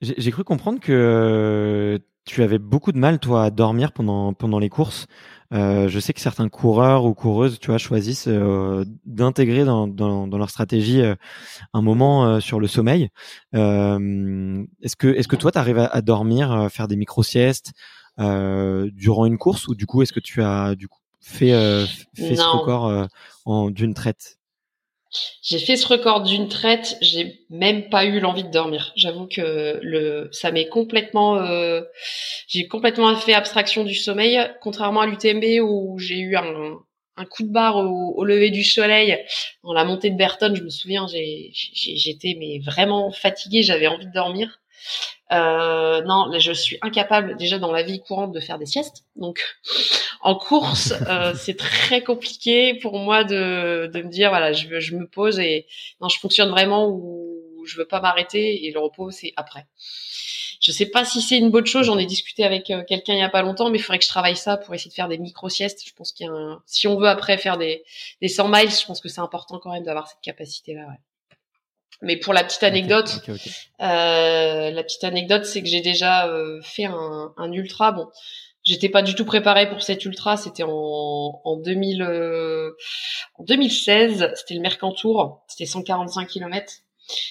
j'ai cru comprendre que tu avais beaucoup de mal, toi, à dormir pendant pendant les courses. Euh, je sais que certains coureurs ou coureuses, tu vois, choisissent euh, d'intégrer dans, dans, dans, leur stratégie euh, un moment sur le sommeil. est-ce que est-ce que toi, tu arrives à, à, dormir, faire des micro siestes durant une course ou du coup, est-ce que tu as du coup fait fait ce record en d'une traite? J'ai fait ce record d'une traite, j'ai même pas eu l'envie de dormir. J'avoue que le, ça m'est complètement, euh, j'ai complètement fait abstraction du sommeil, contrairement à l'UTMB où j'ai eu un, un, coup de barre au, lever du soleil dans la montée de Berton. Je me souviens, j'étais mais vraiment fatiguée, j'avais envie de dormir. Euh, non, là, je suis incapable déjà dans la vie courante de faire des siestes. Donc, en course, euh, c'est très compliqué pour moi de, de me dire voilà, je, je me pose et non, je fonctionne vraiment où je veux pas m'arrêter et le repos c'est après. Je sais pas si c'est une bonne chose. J'en ai discuté avec euh, quelqu'un il y a pas longtemps, mais il faudrait que je travaille ça pour essayer de faire des micro siestes. Je pense qu'il y a un... si on veut après faire des des 100 miles, je pense que c'est important quand même d'avoir cette capacité là. Ouais. Mais pour la petite anecdote, okay, okay, okay. Euh, la petite anecdote, c'est que j'ai déjà euh, fait un, un, ultra. Bon, j'étais pas du tout préparée pour cet ultra. C'était en, en, 2000, euh, en 2016. C'était le Mercantour. C'était 145 km.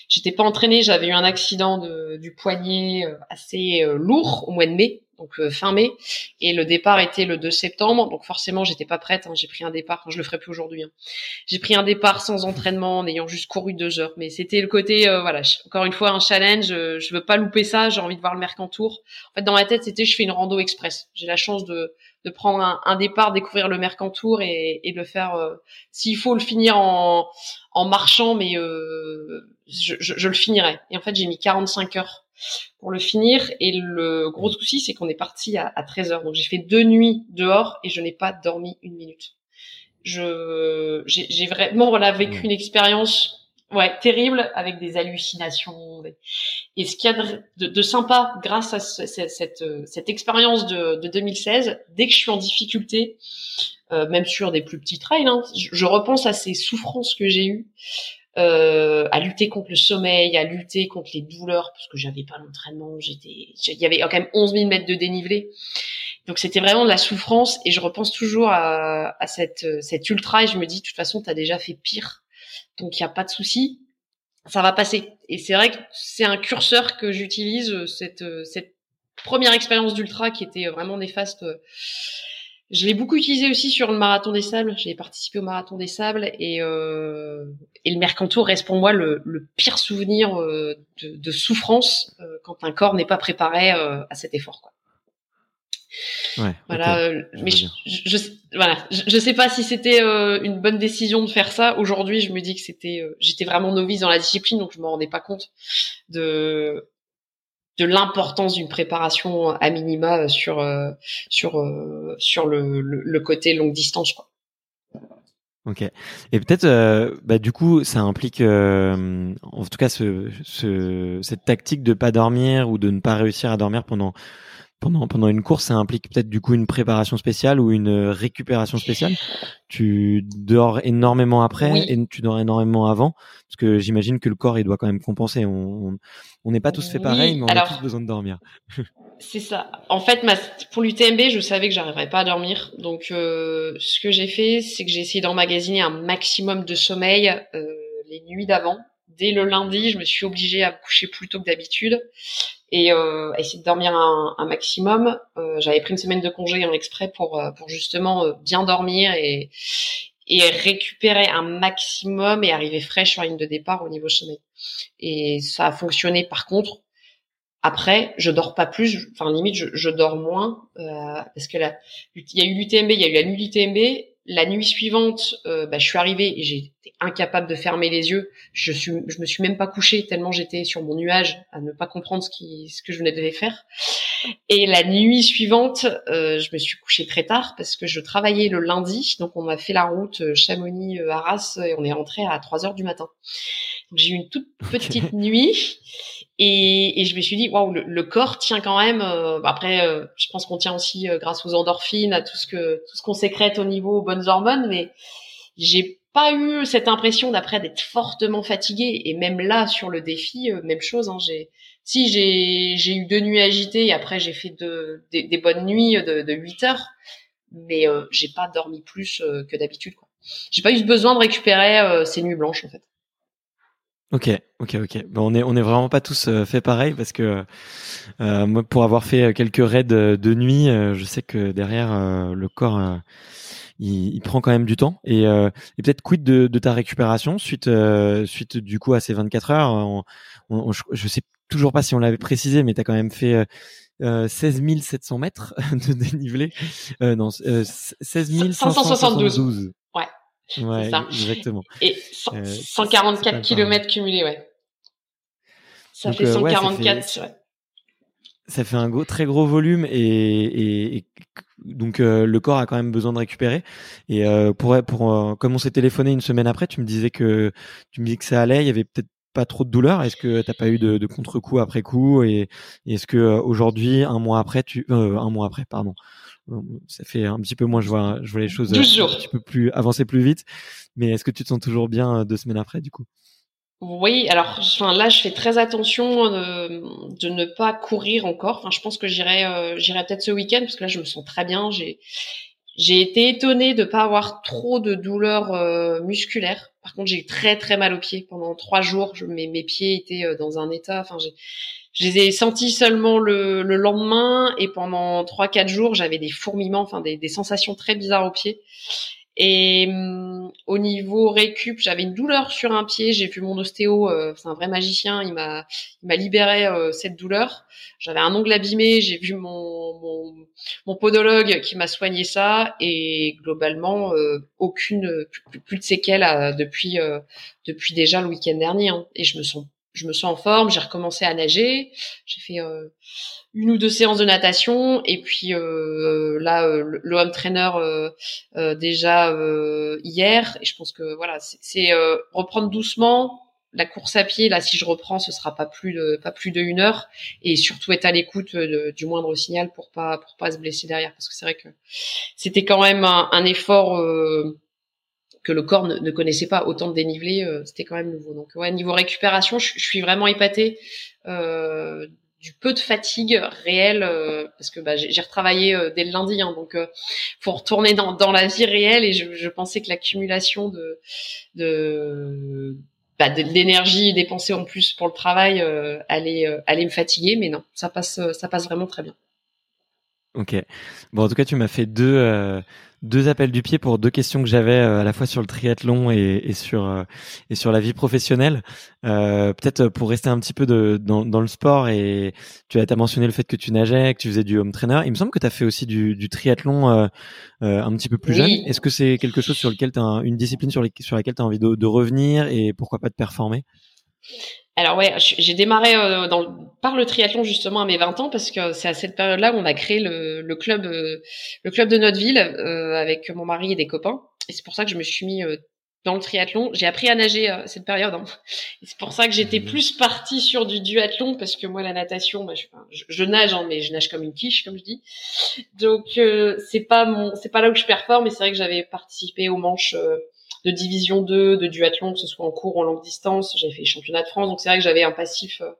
J'étais pas entraînée. J'avais eu un accident de, du poignet assez lourd au mois de mai. Donc euh, fin mai, et le départ était le 2 septembre, donc forcément j'étais pas prête. Hein, j'ai pris un départ, je le ferai plus aujourd'hui. Hein. J'ai pris un départ sans entraînement, en ayant juste couru deux heures, mais c'était le côté, euh, voilà, encore une fois un challenge. je veux pas louper ça, j'ai envie de voir le Mercantour. En fait, dans ma tête, c'était je fais une rando express. J'ai la chance de de prendre un, un, départ, découvrir le Mercantour et, et de le faire. S'il faut le finir en, en marchant, mais euh, je, je, je, le finirai. Et en fait, j'ai mis 45 heures pour le finir. Et le gros souci, c'est qu'on est parti à, à 13 heures. Donc j'ai fait deux nuits dehors et je n'ai pas dormi une minute. Je j'ai vraiment voilà vécu une expérience ouais terrible avec des hallucinations. Et ce qu'il y a de, de, sympa grâce à cette, cette, cette expérience de, de 2016, dès que je suis en difficulté, euh, même sur des plus petits trails, hein, je, je, repense à ces souffrances que j'ai eues euh, à lutter contre le sommeil, à lutter contre les douleurs parce que j'avais pas l'entraînement, j'étais, il y avait quand même 11 000 mètres de dénivelé. Donc c'était vraiment de la souffrance et je repense toujours à, à cette, cette ultra et je me dis de toute façon tu as déjà fait pire, donc il y a pas de souci, ça va passer. Et c'est vrai que c'est un curseur que j'utilise cette, cette première expérience d'ultra qui était vraiment néfaste je l'ai beaucoup utilisé aussi sur le marathon des sables. J'ai participé au marathon des sables et, euh, et le Mercantour reste pour moi le, le pire souvenir euh, de, de, souffrance euh, quand un corps n'est pas préparé euh, à cet effort. Quoi. Ouais, voilà, okay. mais je, je, je, voilà, je, je sais pas si c'était euh, une bonne décision de faire ça. Aujourd'hui, je me dis que c'était, j'étais vraiment novice dans la discipline, donc je me rendais pas compte de de l'importance d'une préparation à minima sur euh, sur euh, sur le, le, le, côté longue distance quoi. Ok. Et peut-être, euh, bah, du coup, ça implique, euh, en tout cas, ce, ce, cette tactique de pas dormir ou de ne pas réussir à dormir pendant pendant pendant une course, ça implique peut-être du coup une préparation spéciale ou une récupération spéciale? Tu dors énormément après oui. et tu dors énormément avant, parce que j'imagine que le corps il doit quand même compenser. On on n'est pas tous fait pareil, mais on Alors, a tous besoin de dormir. C'est ça. En fait, ma, pour l'UTMB, je savais que j'arriverais pas à dormir. Donc, euh, ce que j'ai fait, c'est que j'ai essayé d'emmagasiner un maximum de sommeil euh, les nuits d'avant. Dès le lundi, je me suis obligée à me coucher plus tôt que d'habitude et euh, essayer de dormir un, maximum. Euh, J'avais pris une semaine de congé en exprès pour euh, pour justement euh, bien dormir et et récupérer un maximum et arriver fraîche sur la ligne de départ au niveau sommeil. Et ça a fonctionné. Par contre, après, je dors pas plus. Enfin, limite, je, dors moins euh, parce que là, il y a eu l'UTMB, il y a eu la nuit d'UTMB. La nuit suivante, euh, bah, je suis arrivée et j'étais incapable de fermer les yeux. Je suis, je me suis même pas couchée tellement j'étais sur mon nuage à ne pas comprendre ce que je venais de faire. Et la nuit suivante, euh, je me suis couchée très tard parce que je travaillais le lundi. Donc, on a fait la route euh, Chamonix-Arras et on est rentré à 3 heures du matin. J'ai eu une toute petite nuit et, et, je me suis dit waouh le, le, corps tient quand même. Euh, après, euh, je pense qu'on tient aussi euh, grâce aux endorphines, à tout ce que tout ce qu'on sécrète au niveau aux bonnes hormones, mais j'ai pas eu cette impression d'après d'être fortement fatiguée et même là sur le défi, euh, même chose. Hein, j'ai si j'ai j'ai eu deux nuits agitées et après j'ai fait de, des, des bonnes nuits de, de 8 heures, mais euh, j'ai pas dormi plus euh, que d'habitude. J'ai pas eu besoin de récupérer ces nuits blanches en fait. Ok, ok, ok. Bon, on est on est vraiment pas tous euh, fait pareil parce que euh, moi, pour avoir fait quelques raids de, de nuit, euh, je sais que derrière euh, le corps, il, il, prend quand même du temps. Et, et peut-être quid de, de, ta récupération suite suite du coup à ces 24 heures. On, on, je sais toujours pas si on l'avait précisé, mais tu as quand même fait. Euh, 16 700 mètres de dénivelé. Euh, non, euh, 16 572. Ouais. Ça. exactement. Et 100, euh, 144 km cumulés, ouais. Ça Donc, fait 144, ouais, ça fait, ouais. Ça fait un gros, très gros volume et, et, et donc euh, le corps a quand même besoin de récupérer. Et euh, pour, pour euh, comme on s'est téléphoné une semaine après, tu me disais que tu me disais que ça allait, il y avait peut-être pas trop de douleur. Est-ce que t'as pas eu de, de contre-coup après coup? Et, et est-ce que aujourd'hui, un mois après, tu, un mois après, pardon, ça fait un petit peu moins, je vois, je vois les choses un petit peu plus avancer plus vite. Mais est-ce que tu te sens toujours bien deux semaines après, du coup? Oui, alors enfin, là, je fais très attention de, de ne pas courir encore. Enfin, je pense que j'irai, euh, j'irai peut-être ce week-end parce que là, je me sens très bien. J'ai J'ai été étonnée de pas avoir trop de douleurs euh, musculaires. Par contre, j'ai eu très très mal aux pieds pendant trois jours. Je, mes, mes pieds étaient euh, dans un état. Enfin, j'ai, je les ai sentis seulement le, le lendemain et pendant trois quatre jours, j'avais des fourmillements, enfin des, des sensations très bizarres aux pieds. Et hum, au niveau récup, j'avais une douleur sur un pied. J'ai vu mon ostéo, euh, c'est un vrai magicien. Il m'a, il m'a libéré euh, cette douleur. J'avais un ongle abîmé. J'ai vu mon, mon, mon podologue qui m'a soigné ça. Et globalement, euh, aucune, plus, de séquelles depuis, depuis déjà le week-end dernier. Hein. Et je me sens je me sens en forme, j'ai recommencé à nager, j'ai fait euh, une ou deux séances de natation et puis euh, là euh, le home trainer déjà hier et je pense que voilà c'est reprendre doucement la course à pied là si je reprends ce sera pas plus de pas plus de une heure et surtout être à l'écoute du moindre signal pour pas pour pas se blesser derrière parce que c'est vrai que c'était quand même un, un effort que le corps ne, connaissait pas autant de dénivelé, euh, c'était quand même nouveau. Donc ouais, niveau récupération, je, suis vraiment épatée euh, du peu de fatigue réelle euh, parce que bah, j'ai retravaillé dès le lundi, hein, donc faut retourner dans, la vie réelle et je, pensais que l'accumulation de de bah, de l'énergie dépensée en plus pour le travail allait allait me fatiguer, mais non, ça passe ça passe vraiment très bien. Ok. Bon, en tout cas, tu m'as fait deux deux appels du pied pour deux questions que j'avais euh, à la fois sur le triathlon et, et sur euh, et sur la vie professionnelle. Euh, Peut-être pour rester un petit peu de, dans, dans le sport et tu as, as mentionné le fait que tu nageais, que tu faisais du home trainer. Il me semble que tu as fait aussi du, du triathlon euh, euh, un petit peu plus jeune. Est-ce que c'est quelque chose sur lequel tu as une discipline sur, les, sur laquelle tu as envie de, de revenir et pourquoi pas de performer? Alors ouais, j'ai démarré euh, dans, par le triathlon justement à mes 20 ans parce que c'est à cette période-là où on a créé le, le club, euh, le club de notre ville euh, avec mon mari et des copains. Et c'est pour ça que je me suis mis dans le triathlon. J'ai appris à nager à cette période. Hein. C'est pour ça que j'étais mmh. plus partie sur du duathlon parce que moi la natation, bah, je, je, nage, hein, mais je nage comme une quiche, comme je dis. Donc c'est pas mon, c'est pas là où je performe. Mais c'est vrai que j'avais participé aux manches de division 2, de duathlon, que ce soit en cours ou en longue distance. J'avais fait les championnats de France, donc c'est vrai que j'avais un passif euh,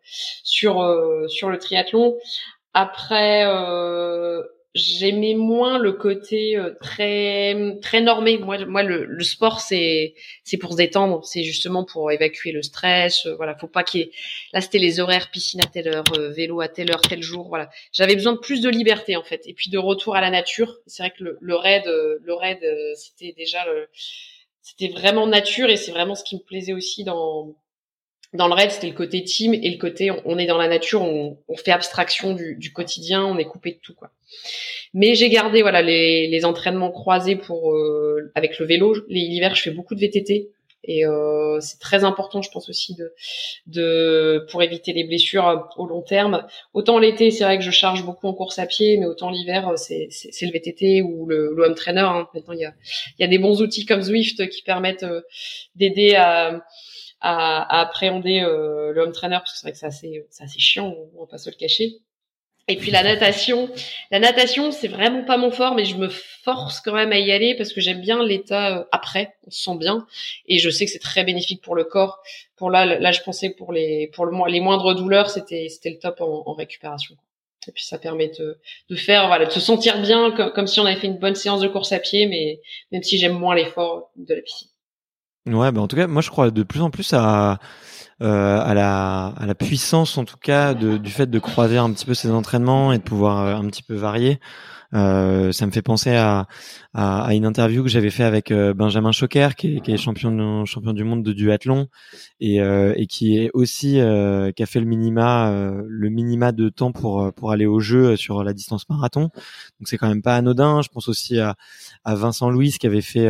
sur euh, sur le triathlon. Après, euh, j'aimais moins le côté très très normé. Moi, moi, le, le sport, c'est c'est pour se détendre, c'est justement pour évacuer le stress. voilà, faut pas qu'il y ait. Là, c'était les horaires piscine à telle heure, vélo à telle heure, tel jour. Voilà, j'avais besoin de plus de liberté en fait, et puis de retour à la nature. C'est vrai que le, le raid, le raid, c'était déjà le c'était vraiment nature et c'est vraiment ce qui me plaisait aussi dans dans le raid, c'était le côté team et le côté on, est dans la nature, on, fait abstraction du, du, quotidien, on est coupé de tout quoi. Mais j'ai gardé voilà les, les entraînements croisés pour euh, avec le vélo. L'hiver, je fais beaucoup de VTT et euh, c'est très important, je pense aussi de, de pour éviter les blessures au long terme. Autant l'été, c'est vrai que je charge beaucoup en course à pied, mais autant l'hiver, c'est, c'est, le VTT ou le, le home trainer. Hein. Maintenant, il y a, il y a des bons outils comme Zwift qui permettent euh, d'aider à, à, à appréhender euh, le home trainer parce que c'est vrai que c'est assez, c'est assez chiant, on va pas se le cacher. Et puis la natation, la natation, c'est vraiment pas mon fort, mais je me force quand même à y aller parce que j'aime bien l'état euh, après, on se sent bien, et je sais que c'est très bénéfique pour le corps. Pour là, là, je pensais pour les pour le les moindres douleurs, c'était c'était le top en, récupération. Et puis ça permet de, de faire voilà, de se sentir bien comme, comme si on avait fait une bonne séance de course à pied, mais même si j'aime moins l'effort de la piscine. Ouais, bah en tout cas, moi je crois de plus en plus à euh, à la à la puissance en tout cas de, du fait de croiser un petit peu ses entraînements et de pouvoir euh, un petit peu varier. Euh, ça me fait penser à, à, à une interview que j'avais fait avec euh, Benjamin Choquer, qui est, qui est champion, champion du monde de duathlon et, euh, et qui est aussi qui a fait le minima le minima de temps pour pour aller au jeu sur la distance marathon. Donc c'est quand même pas anodin. Je pense aussi à, à Vincent Louis qui avait fait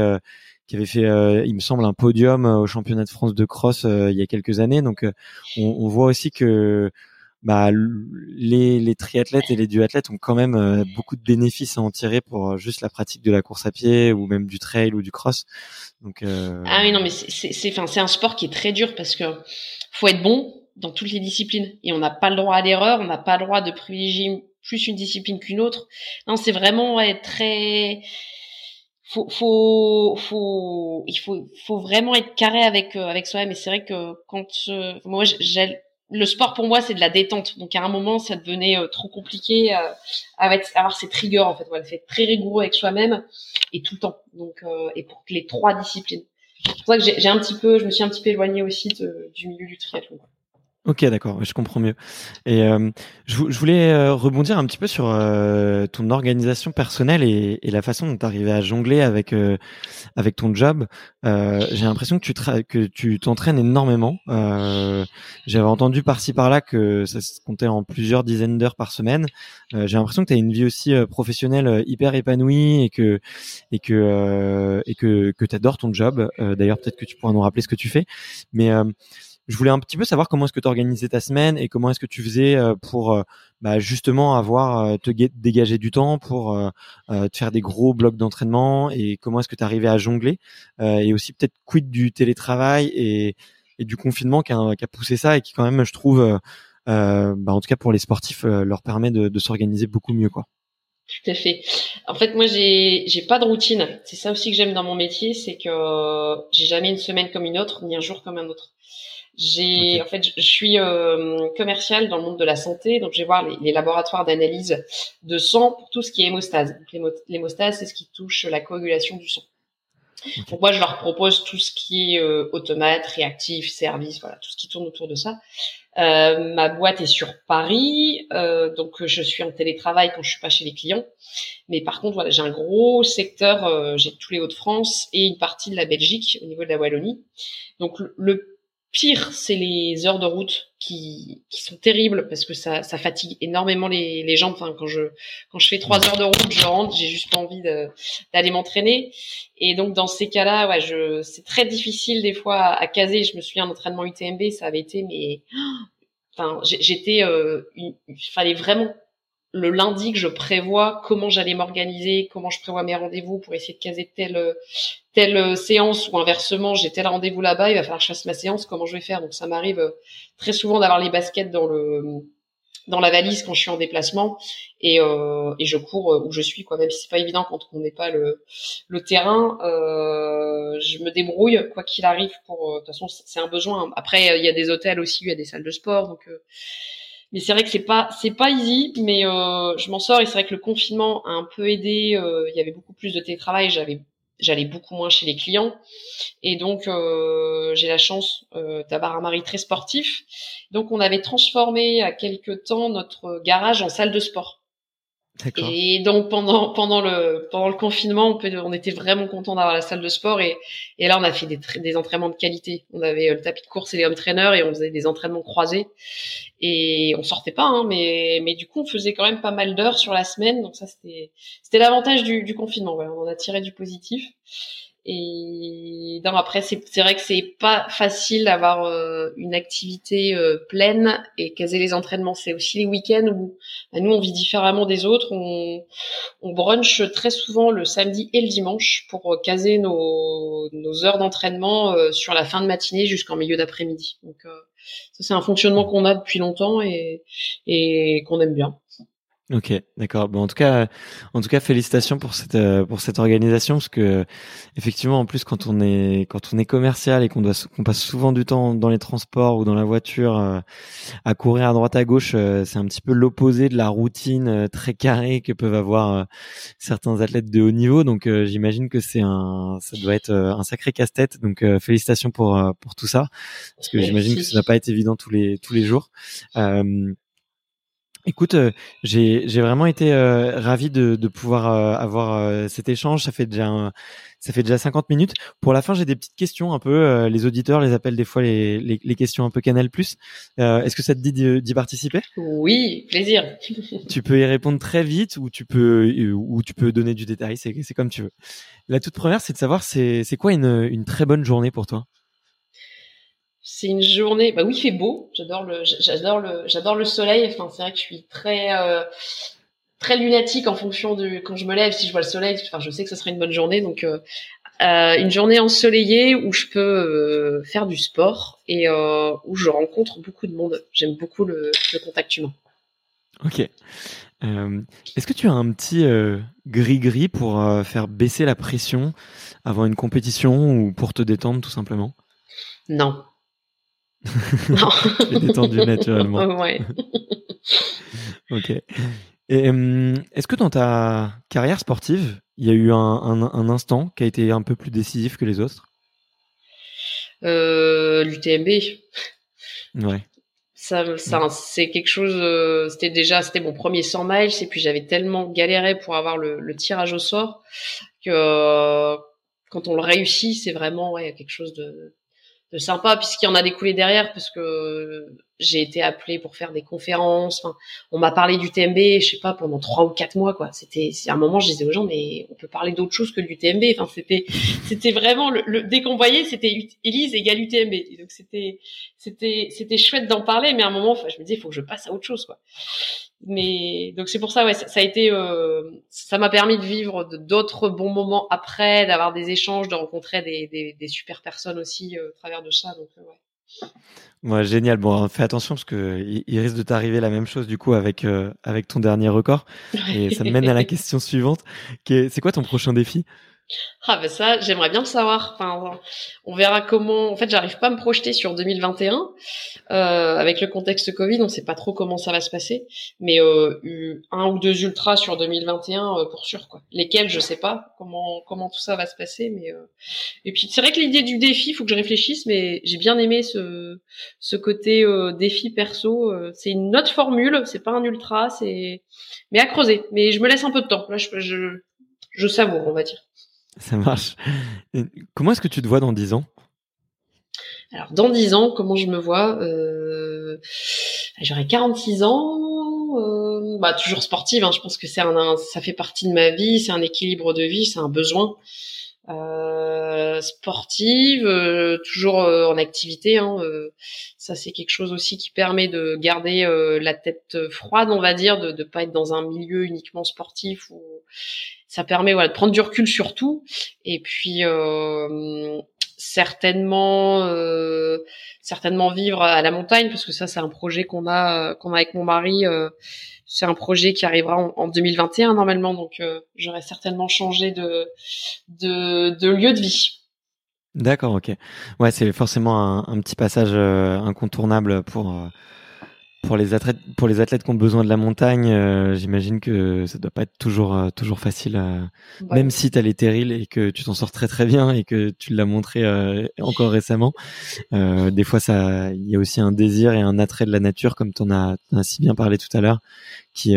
qui avait fait, euh, il me semble, un podium euh, au championnat de France de cross euh, il y a quelques années. Donc, on, on, voit aussi que bah, les, les triathlètes et les duathlètes ont quand même beaucoup de bénéfices à en tirer pour juste la pratique de la course à pied ou même du trail ou du cross. Donc, ah oui, non, mais c'est, c'est un sport qui est très dur parce que faut être bon dans toutes les disciplines et on n'a pas le droit à l'erreur, on n'a pas le droit de privilégier plus une discipline qu'une autre. Non, c'est vraiment ouais, très faut, faut, faut, il faut, faut vraiment être carré avec euh, avec soi-même. Et c'est vrai que quand euh, moi, j'ai, le sport pour moi c'est de la détente. Donc à un moment ça devenait euh, trop compliqué euh, avec avoir ces triggers en fait. Voilà, fait très rigoureux avec soi-même et tout le temps. Donc euh, et pour les trois disciplines. C'est pour ça que j'ai un petit peu, je me suis un petit peu éloignée aussi du milieu du triathlon. Ok, d'accord, je comprends mieux. Et euh, je, voulais euh, rebondir un petit peu sur euh, ton organisation personnelle et, la façon dont tu arrivais à jongler avec avec ton job. J'ai l'impression que tu que tu t'entraînes énormément. J'avais entendu par-ci par-là que ça se comptait en plusieurs dizaines d'heures par semaine. J'ai l'impression que tu as une vie aussi professionnelle hyper épanouie et que et que et que que tu adores ton job. D'ailleurs, peut-être que tu pourras nous rappeler ce que tu fais, mais je voulais un petit peu savoir comment est-ce que tu organisais ta semaine et comment est-ce que tu faisais euh, pour euh, bah, justement avoir euh, te dégager du temps pour te faire des gros blocs d'entraînement et comment est-ce que tu arrivais à jongler et aussi peut-être quid du télétravail et, du confinement qui a, qui a, poussé ça et qui quand même je trouve bah, en tout cas pour les sportifs leur permet de, de s'organiser beaucoup mieux quoi. Tout à fait. En fait, moi, j'ai j'ai pas de routine. C'est ça aussi que j'aime dans mon métier, c'est que j'ai jamais une semaine comme une autre, ni un jour comme un autre. J'ai, en fait, je suis euh, commercial dans le monde de la santé, donc je vais voir les, les laboratoires d'analyse de sang pour tout ce qui est hémostase. l'hémostase, c'est ce qui touche la coagulation du sang. Donc moi, je leur propose tout ce qui est euh, automate, réactif, service, voilà, tout ce qui tourne autour de ça. Euh, ma boîte est sur Paris, euh, donc je suis en télétravail quand je suis pas chez les clients. Mais par contre, voilà, j'ai un gros secteur, euh, j'ai tous les Hauts-de-France et une partie de la Belgique au niveau de la Wallonie. Donc le pire, c'est les heures de route qui, qui sont terribles parce que ça, ça fatigue énormément les, les jambes. Enfin, quand je quand je fais trois heures de route, je rentre, j'ai juste pas envie d'aller m'entraîner. Et donc dans ces cas-là, ouais, je c'est très difficile des fois à, caser. Je me souviens un entraînement UTMB, ça avait été mais enfin j'étais euh, il fallait vraiment le lundi que je prévois comment j'allais m'organiser, comment je prévois mes rendez-vous pour essayer de caser telle telle séance ou inversement j'ai tel rendez-vous là-bas, il va falloir que je fasse ma séance, comment je vais faire? Donc ça m'arrive euh, très souvent d'avoir les baskets dans le dans la valise quand je suis en déplacement et, euh, et je cours euh, où je suis quoi même si c'est pas évident quand on n'est pas le, le terrain je me débrouille quoi qu'il arrive pour de toute façon c'est un besoin après il y a des hôtels aussi il y a des salles de sport donc mais c'est vrai que c'est pas c'est pas easy mais euh, je m'en sors et c'est vrai que le confinement a un peu aidé euh, il y avait beaucoup plus de télétravail j'avais j'allais beaucoup moins chez les clients. Et donc euh, j'ai la chance d'avoir un mari très sportif. Donc on avait transformé il y a quelque temps notre garage en salle de sport et donc pendant pendant le pendant le confinement, on, peut, on était vraiment content d'avoir la salle de sport et, et là on a fait des, des entraînements de qualité. On avait euh, le tapis de course et les home trainers et on faisait des entraînements croisés et on sortait pas, hein, mais mais du coup on faisait quand même pas mal d'heures sur la semaine. Donc ça c'était c'était l'avantage du, du confinement. Voilà, on a tiré du positif. Et non, après, c'est vrai que c'est pas facile d'avoir euh, une activité euh, pleine et caser les entraînements. C'est aussi les week-ends où bah, nous, on vit différemment des autres. On, on brunch très souvent le samedi et le dimanche pour euh, caser nos, nos heures d'entraînement sur la fin de matinée jusqu'en milieu d'après-midi. Donc, ça, c'est un fonctionnement qu'on a depuis longtemps et, et qu'on aime bien. Ok, d'accord. Bon, en tout cas, en tout cas, félicitations pour cette euh, pour cette organisation parce que effectivement, en plus, quand on est quand on est commercial et qu'on doit qu'on passe souvent du temps dans les transports ou dans la voiture euh, à courir à droite à gauche, euh, c'est un petit peu l'opposé de la routine très carrée que peuvent avoir certains athlètes de haut niveau. Donc, j'imagine que c'est un ça doit être un sacré casse-tête. Donc, félicitations pour pour tout ça parce que j'imagine que ça n'a pas été évident tous les tous les jours. Écoute, euh, j'ai vraiment été euh, ravi de, de pouvoir euh, avoir cet échange. Ça fait déjà ça fait déjà 50 minutes. Pour la fin, j'ai des petites questions un peu. les auditeurs les appellent des fois les, les, les questions un peu Canal+. Est-ce que ça te dit d'y participer? Oui, plaisir. tu peux y répondre très vite ou tu peux ou tu peux donner du détail. C'est comme tu veux. La toute première, c'est de savoir c'est quoi une, une très bonne journée pour toi? C'est une journée. Bah oui, il fait beau. J'adore le, j'adore le, j'adore le soleil. Enfin, c'est vrai que je suis très, euh, très lunatique en fonction de quand je me lève. Si je vois le soleil, enfin, je sais que ce sera une bonne journée. Donc, euh, euh, une journée ensoleillée où je peux faire du sport et où je rencontre beaucoup de monde. J'aime beaucoup le, le contact humain. Ok. Est-ce que tu as un petit gris-gris pour faire baisser la pression avant une compétition ou pour te détendre tout simplement? Non, non. tu es détendu naturellement. ouais. ok. Hum, est-ce que dans ta carrière sportive, il y a eu un, un, un, instant qui a été un peu plus décisif que les autres? Euh, L'UTMB. Ouais. Ça, ça c'est quelque chose. Euh, c'était déjà, c'était mon premier 100 miles et puis j'avais tellement galéré pour avoir le, le tirage au sort que euh, quand on le réussit, c'est vraiment ouais quelque chose de, de sympa puisqu'il y en a découlé derrière parce que j'ai été appelée pour faire des conférences. Enfin, on m'a parlé du TMB, je sais pas, pendant trois ou quatre mois, quoi. C'était, c'est un moment, je disais aux gens, mais on peut parler d'autre chose que du TMB. Enfin, c'était, c'était vraiment le, le dès qu'on voyait, c'était Elise égale UTMB. Donc c'était, c'était, c'était chouette d'en parler, mais à un moment, enfin, je me disais, il faut que je passe à autre chose, quoi. Mais donc c'est pour ça, ouais, ça, ça a été, euh, ça m'a permis de vivre d'autres bons moments après, d'avoir des échanges, de rencontrer des, des, des super personnes aussi euh, au travers de ça. Donc euh, ouais. Ouais, génial. Bon, fais attention parce que il risque de t'arriver la même chose du coup avec euh, avec ton dernier record. Et ça me mène à la question suivante. C'est quoi ton prochain défi? Ah ben ça, j'aimerais bien le savoir. Enfin, on verra comment. En fait, j'arrive pas à me projeter sur 2021 euh, avec le contexte Covid. On sait pas trop comment ça va se passer, mais euh, un ou deux ultras sur 2021 euh, pour sûr quoi. Lesquels, je sais pas comment comment tout ça va se passer, mais euh... et puis c'est vrai que l'idée du défi, faut que je réfléchisse, mais j'ai bien aimé ce ce côté euh, défi perso. Euh, c'est une autre formule, c'est pas un ultra, c'est mais à creuser. Mais je me laisse un peu de temps. Là, je je, je savoure, on va dire. Ça marche. Comment est-ce que tu te vois dans 10 ans? Alors, dans 10 ans, comment je me vois euh... J'aurai 46 ans, euh... bah, toujours sportive. Hein. Je pense que c'est un, ça fait partie de ma vie, c'est un équilibre de vie, c'est un besoin. Euh, sportive, euh, toujours euh, en activité. Hein, euh, ça, c'est quelque chose aussi qui permet de garder euh, la tête froide, on va dire, de ne pas être dans un milieu uniquement sportif. Ou ça permet voilà de prendre du recul sur tout. Et puis certainement, certainement vivre à la montagne, parce que ça, c'est un projet qu'on a qu'on a avec mon mari c'est un projet qui arrivera en, en 2021 normalement, donc euh, j'aurais certainement changé de, de, de lieu de vie. D'accord, ok. Ouais, c'est forcément un, un, petit passage euh, incontournable pour euh, pour les athlètes pour les athlètes qui ont besoin de la montagne. Euh, J'imagine que ça doit pas être toujours toujours facile, ouais. même si tu as les terrils et que tu t'en sors très très bien et que tu l'as montré encore récemment. des fois, ça, il y a aussi un désir et un attrait de la nature, comme tu en as, as, si bien parlé tout à l'heure, qui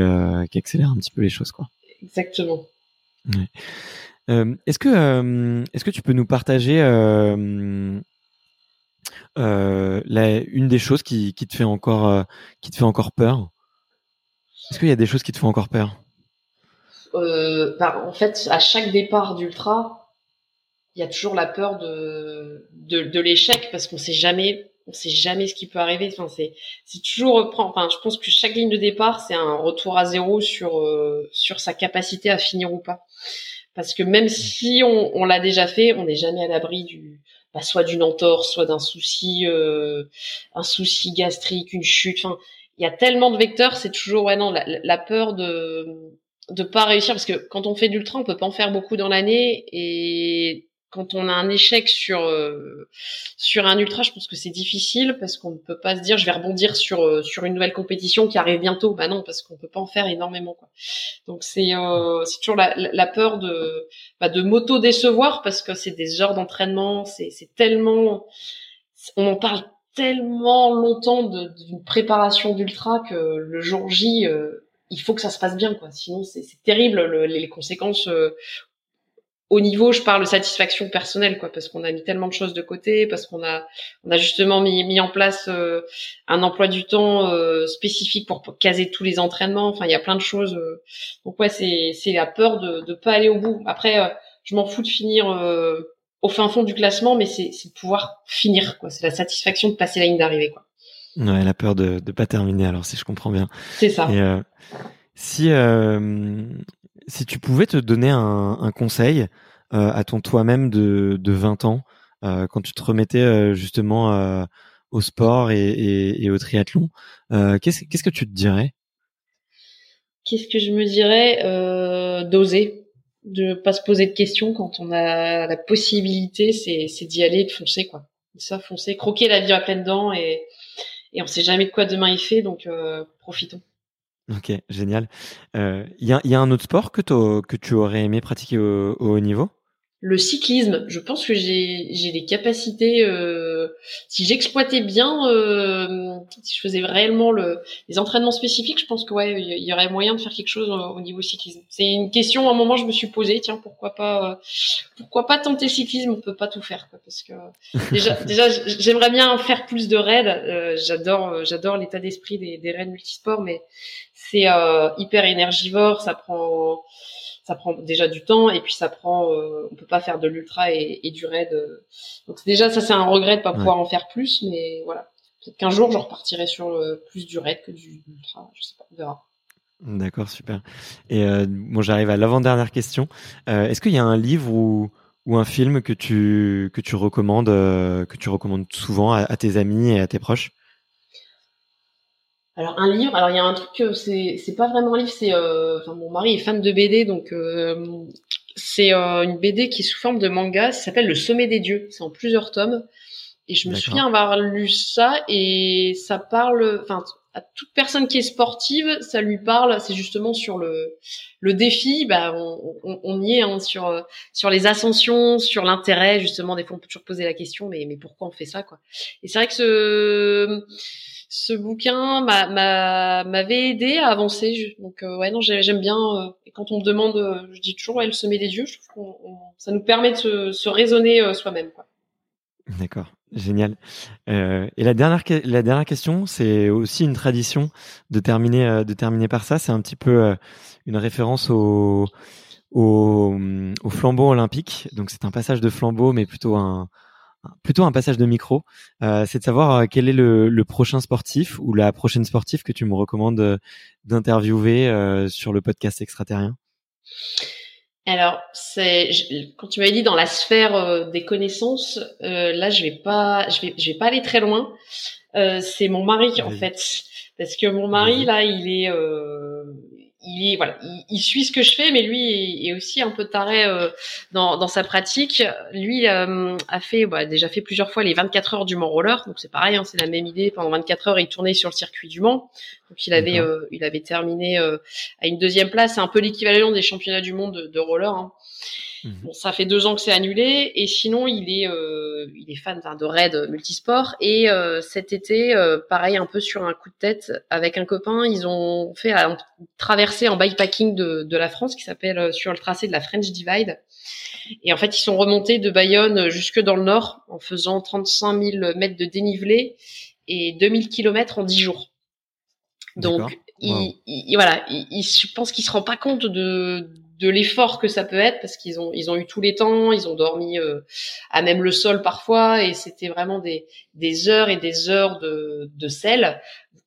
qui accélère un petit peu les choses, quoi. Exactement. Ouais. Euh, est-ce que euh, est-ce que tu peux nous partager euh, une des choses qui, te fait encore peur? Est-ce qu'il y a des choses qui te font encore peur? Bah, En fait, à chaque départ d'ultra, il y a toujours la peur de l'échec parce qu'on sait jamais on sait jamais ce qui peut arriver. C'est toujours enfin, je pense que chaque ligne de départ c'est un retour à zéro sur sa capacité à finir ou pas parce que même si on, on l'a déjà fait, on n'est jamais à l'abri du bah, soit d'une entorse, soit d'un souci, euh, un souci gastrique, une chute. Enfin, il y a tellement de vecteurs, c'est toujours ouais non la, la, peur de de pas réussir parce que quand on fait de l'ultra, on peut pas en faire beaucoup dans l'année et quand on a un échec sur euh, sur un ultra, je pense que c'est difficile parce qu'on ne peut pas se dire je vais rebondir sur euh, sur une nouvelle compétition qui arrive bientôt. Bah non, parce qu'on peut pas en faire énormément quoi. Donc c'est euh, c'est toujours la, la peur de bah, de m'auto décevoir parce que c'est des heures d'entraînement, c'est c'est tellement on en parle tellement longtemps d'une préparation d'ultra que le jour J euh, il faut que ça se passe bien quoi sinon c'est terrible le, les conséquences euh, au niveau, je parle de satisfaction personnelle, quoi, parce qu'on a mis tellement de choses de côté, parce qu'on a, on a justement mis, mis en place euh, un emploi du temps euh, spécifique pour, pour, caser tous les entraînements. Enfin, il y a plein de choses. Euh. Donc ouais, c'est, c'est la peur de ne pas aller au bout. Après, euh, je m'en fous de finir euh, au fin fond du classement, mais c'est, c'est de pouvoir finir, quoi. C'est la satisfaction de passer la ligne d'arrivée, quoi. Ouais, la peur de ne pas terminer. Alors, si je comprends bien. C'est ça. Et, si si tu pouvais te donner un, conseil euh, à ton toi-même de, de 20 ans, euh, quand tu te remettais euh, justement au sport et, au triathlon, qu'est-ce, que tu te dirais? Qu'est-ce que je me dirais? D'oser, de pas se poser de questions quand on a la possibilité, c'est, c'est d'y aller, de foncer quoi. ça, foncer, croquer la vie à pleines dents et et on sait jamais de quoi demain il fait, donc profitons. Ok, génial. Il y, a, y, a, un autre sport que, que tu aurais aimé pratiquer au haut niveau? Le cyclisme, je pense que j'ai j'ai des capacités. Euh, si j'exploitais bien, euh, si je faisais réellement le, les entraînements spécifiques, je pense que ouais, il y, aurait moyen de faire quelque chose au, niveau cyclisme. C'est une question. À un moment, je me suis posé, tiens, pourquoi pas, euh, pourquoi pas tenter cyclisme On peut pas tout faire, quoi, parce que déjà, déjà, j'aimerais bien faire plus de raids. Euh, j'adore, j'adore l'état d'esprit des, des raids multisports, mais c'est hyper énergivore. Ça prend ça prend déjà du temps et puis ça prend euh, on peut pas faire de l'ultra et, du raid euh. donc déjà ça c'est un regret de pas pouvoir en faire plus mais voilà. Peut-être qu'un jour je repartirai sur le, plus du raid que du ultra je sais pas on verra. D'accord super. Et euh, bon j'arrive à l'avant-dernière question. Est-ce qu'il y a un livre ou ou un film que tu que tu recommandes que tu recommandes souvent à tes amis et à tes proches? Alors un livre, alors il y a un truc que c'est c'est pas vraiment un livre, c'est euh, enfin mon mari est fan de BD donc euh, c'est euh, une BD qui est sous forme de manga, ça s'appelle Le Sommet des dieux, c'est en plusieurs tomes. Et je me souviens avoir lu ça et ça parle enfin à toute personne qui est sportive, ça lui parle, c'est justement sur le le défi, bah on, on, on y est hein, sur sur les ascensions, sur l'intérêt justement des fois on peut toujours poser la question mais mais pourquoi on fait ça quoi. Et c'est vrai que ce ce bouquin m'avait aidé à avancer. Donc euh, ouais non j'aime bien. Euh, quand on me demande, euh, je dis toujours ouais, le sommet des dieux. Je trouve qu'on ça nous permet de se, raisonner soi-même. D'accord, génial. et la dernière question, c'est aussi une tradition de terminer de terminer par ça. C'est un petit peu une référence au au, au flambeau olympique. Donc c'est un passage de flambeau, mais plutôt un plutôt un passage de micro. Euh, c'est de savoir euh, quel est le, prochain sportif ou la prochaine sportive que tu me recommandes euh, d'interviewer sur le podcast extraterrien? Alors, c'est quand tu m'avais dit dans la sphère des connaissances, là je vais pas, je vais, je vais pas aller très loin. c'est mon mari en fait, parce que mon mari là, il est, il voilà, il, suit ce que je fais, mais lui est, aussi un peu taré euh, dans, dans sa pratique. Lui euh, a fait, bah, déjà fait plusieurs fois les 24 heures du Mont Roller, donc c'est pareil, hein, c'est la même idée. Pendant 24 heures, il tournait sur le circuit du Mans, donc il avait, euh, il avait terminé à une deuxième place. C'est un peu l'équivalent des championnats du monde de, de roller. Hein. Mhm. Bon, ça fait deux ans que c'est annulé et sinon il est euh, il est fan de raid multisport et euh, cet été euh, pareil un peu sur un coup de tête avec un copain ils ont fait une traversée en bikepacking de, de la France qui s'appelle sur le tracé de la French Divide et en fait ils sont remontés de Bayonne jusque dans le nord en faisant 35 000 mètres de dénivelé et 2000 kilomètres en 10 jours. Donc il, voilà il, je pense qu'il se rend pas compte de de l'effort que ça peut être parce qu'ils ont ils ont eu tous les temps, ils ont dormi euh, à même le sol parfois et c'était vraiment des des heures et des heures de de sel,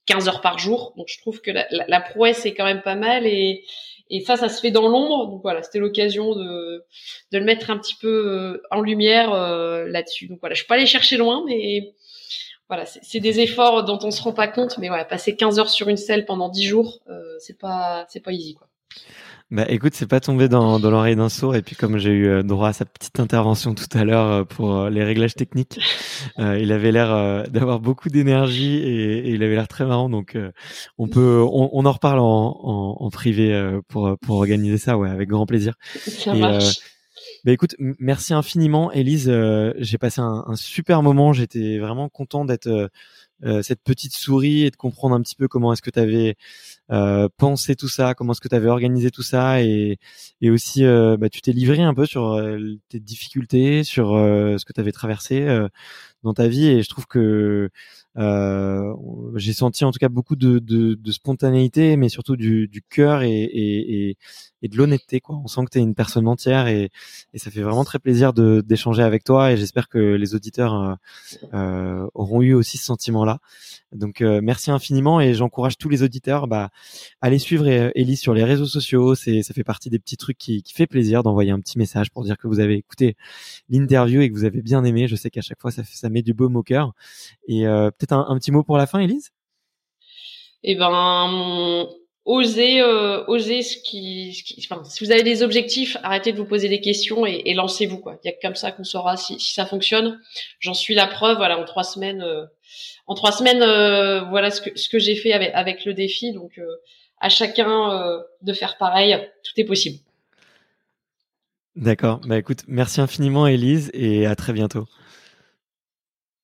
15 heures par jour. Donc je trouve que la, la, prouesse est quand même pas mal et et ça ça se fait dans l'ombre. Donc voilà, c'était l'occasion de de le mettre un petit peu euh, en lumière euh, là-dessus. Donc voilà, je suis pas allée chercher loin mais voilà, c'est des efforts dont on se rend pas compte, mais voilà, passer 15 heures sur une selle pendant 10 jours, euh, c'est pas, c'est pas easy, quoi. Bah écoute, c'est pas tombé dans, dans l'oreille d'un sourd et puis comme j'ai eu euh, droit à sa petite intervention tout à l'heure euh, pour euh, les réglages techniques, il avait l'air d'avoir beaucoup d'énergie et, il avait l'air très marrant donc on peut on, on, en reparle en, en, en privé pour pour organiser ça ouais avec grand plaisir. Ça marche. Bah écoute, merci infiniment, Elise. j'ai passé un, un, super moment. J'étais vraiment content d'être euh, cette petite souris et de comprendre un petit peu comment est-ce que tu avais euh, pensé tout ça, comment est-ce que tu avais organisé tout ça et, et aussi euh, bah, tu t'es livré un peu sur tes difficultés, sur ce que tu avais traversé dans ta vie et je trouve que euh, j'ai senti en tout cas beaucoup de, de, de spontanéité, mais surtout du, du cœur et, et, et, de l'honnêteté. Quoi. On sent que tu es une personne entière et, et ça fait vraiment très plaisir d'échanger avec toi et j'espère que les auditeurs euh, euh, auront eu aussi ce sentiment-là. Donc euh, merci infiniment et j'encourage tous les auditeurs bah, à aller suivre Ellie sur les réseaux sociaux. C'est ça fait partie des petits trucs qui, qui fait plaisir d'envoyer un petit message pour dire que vous avez écouté l'interview et que vous avez bien aimé. Je sais qu'à chaque fois ça, ça met du baume au cœur et euh, peut-être un, petit mot pour la fin, Elise Eh ben, osez, euh, osez ce qui, ce qui enfin, si vous avez des objectifs, arrêtez de vous poser des questions et, et lancez-vous quoi. Il y a que comme ça qu'on saura si, si ça fonctionne. J'en suis la preuve. Voilà, en trois semaines, euh, en trois semaines, euh, voilà ce que ce que j'ai fait avec avec le défi. Donc euh, à chacun de faire pareil. Tout est possible. D'accord. Bah écoute, merci infiniment Elise et à très bientôt.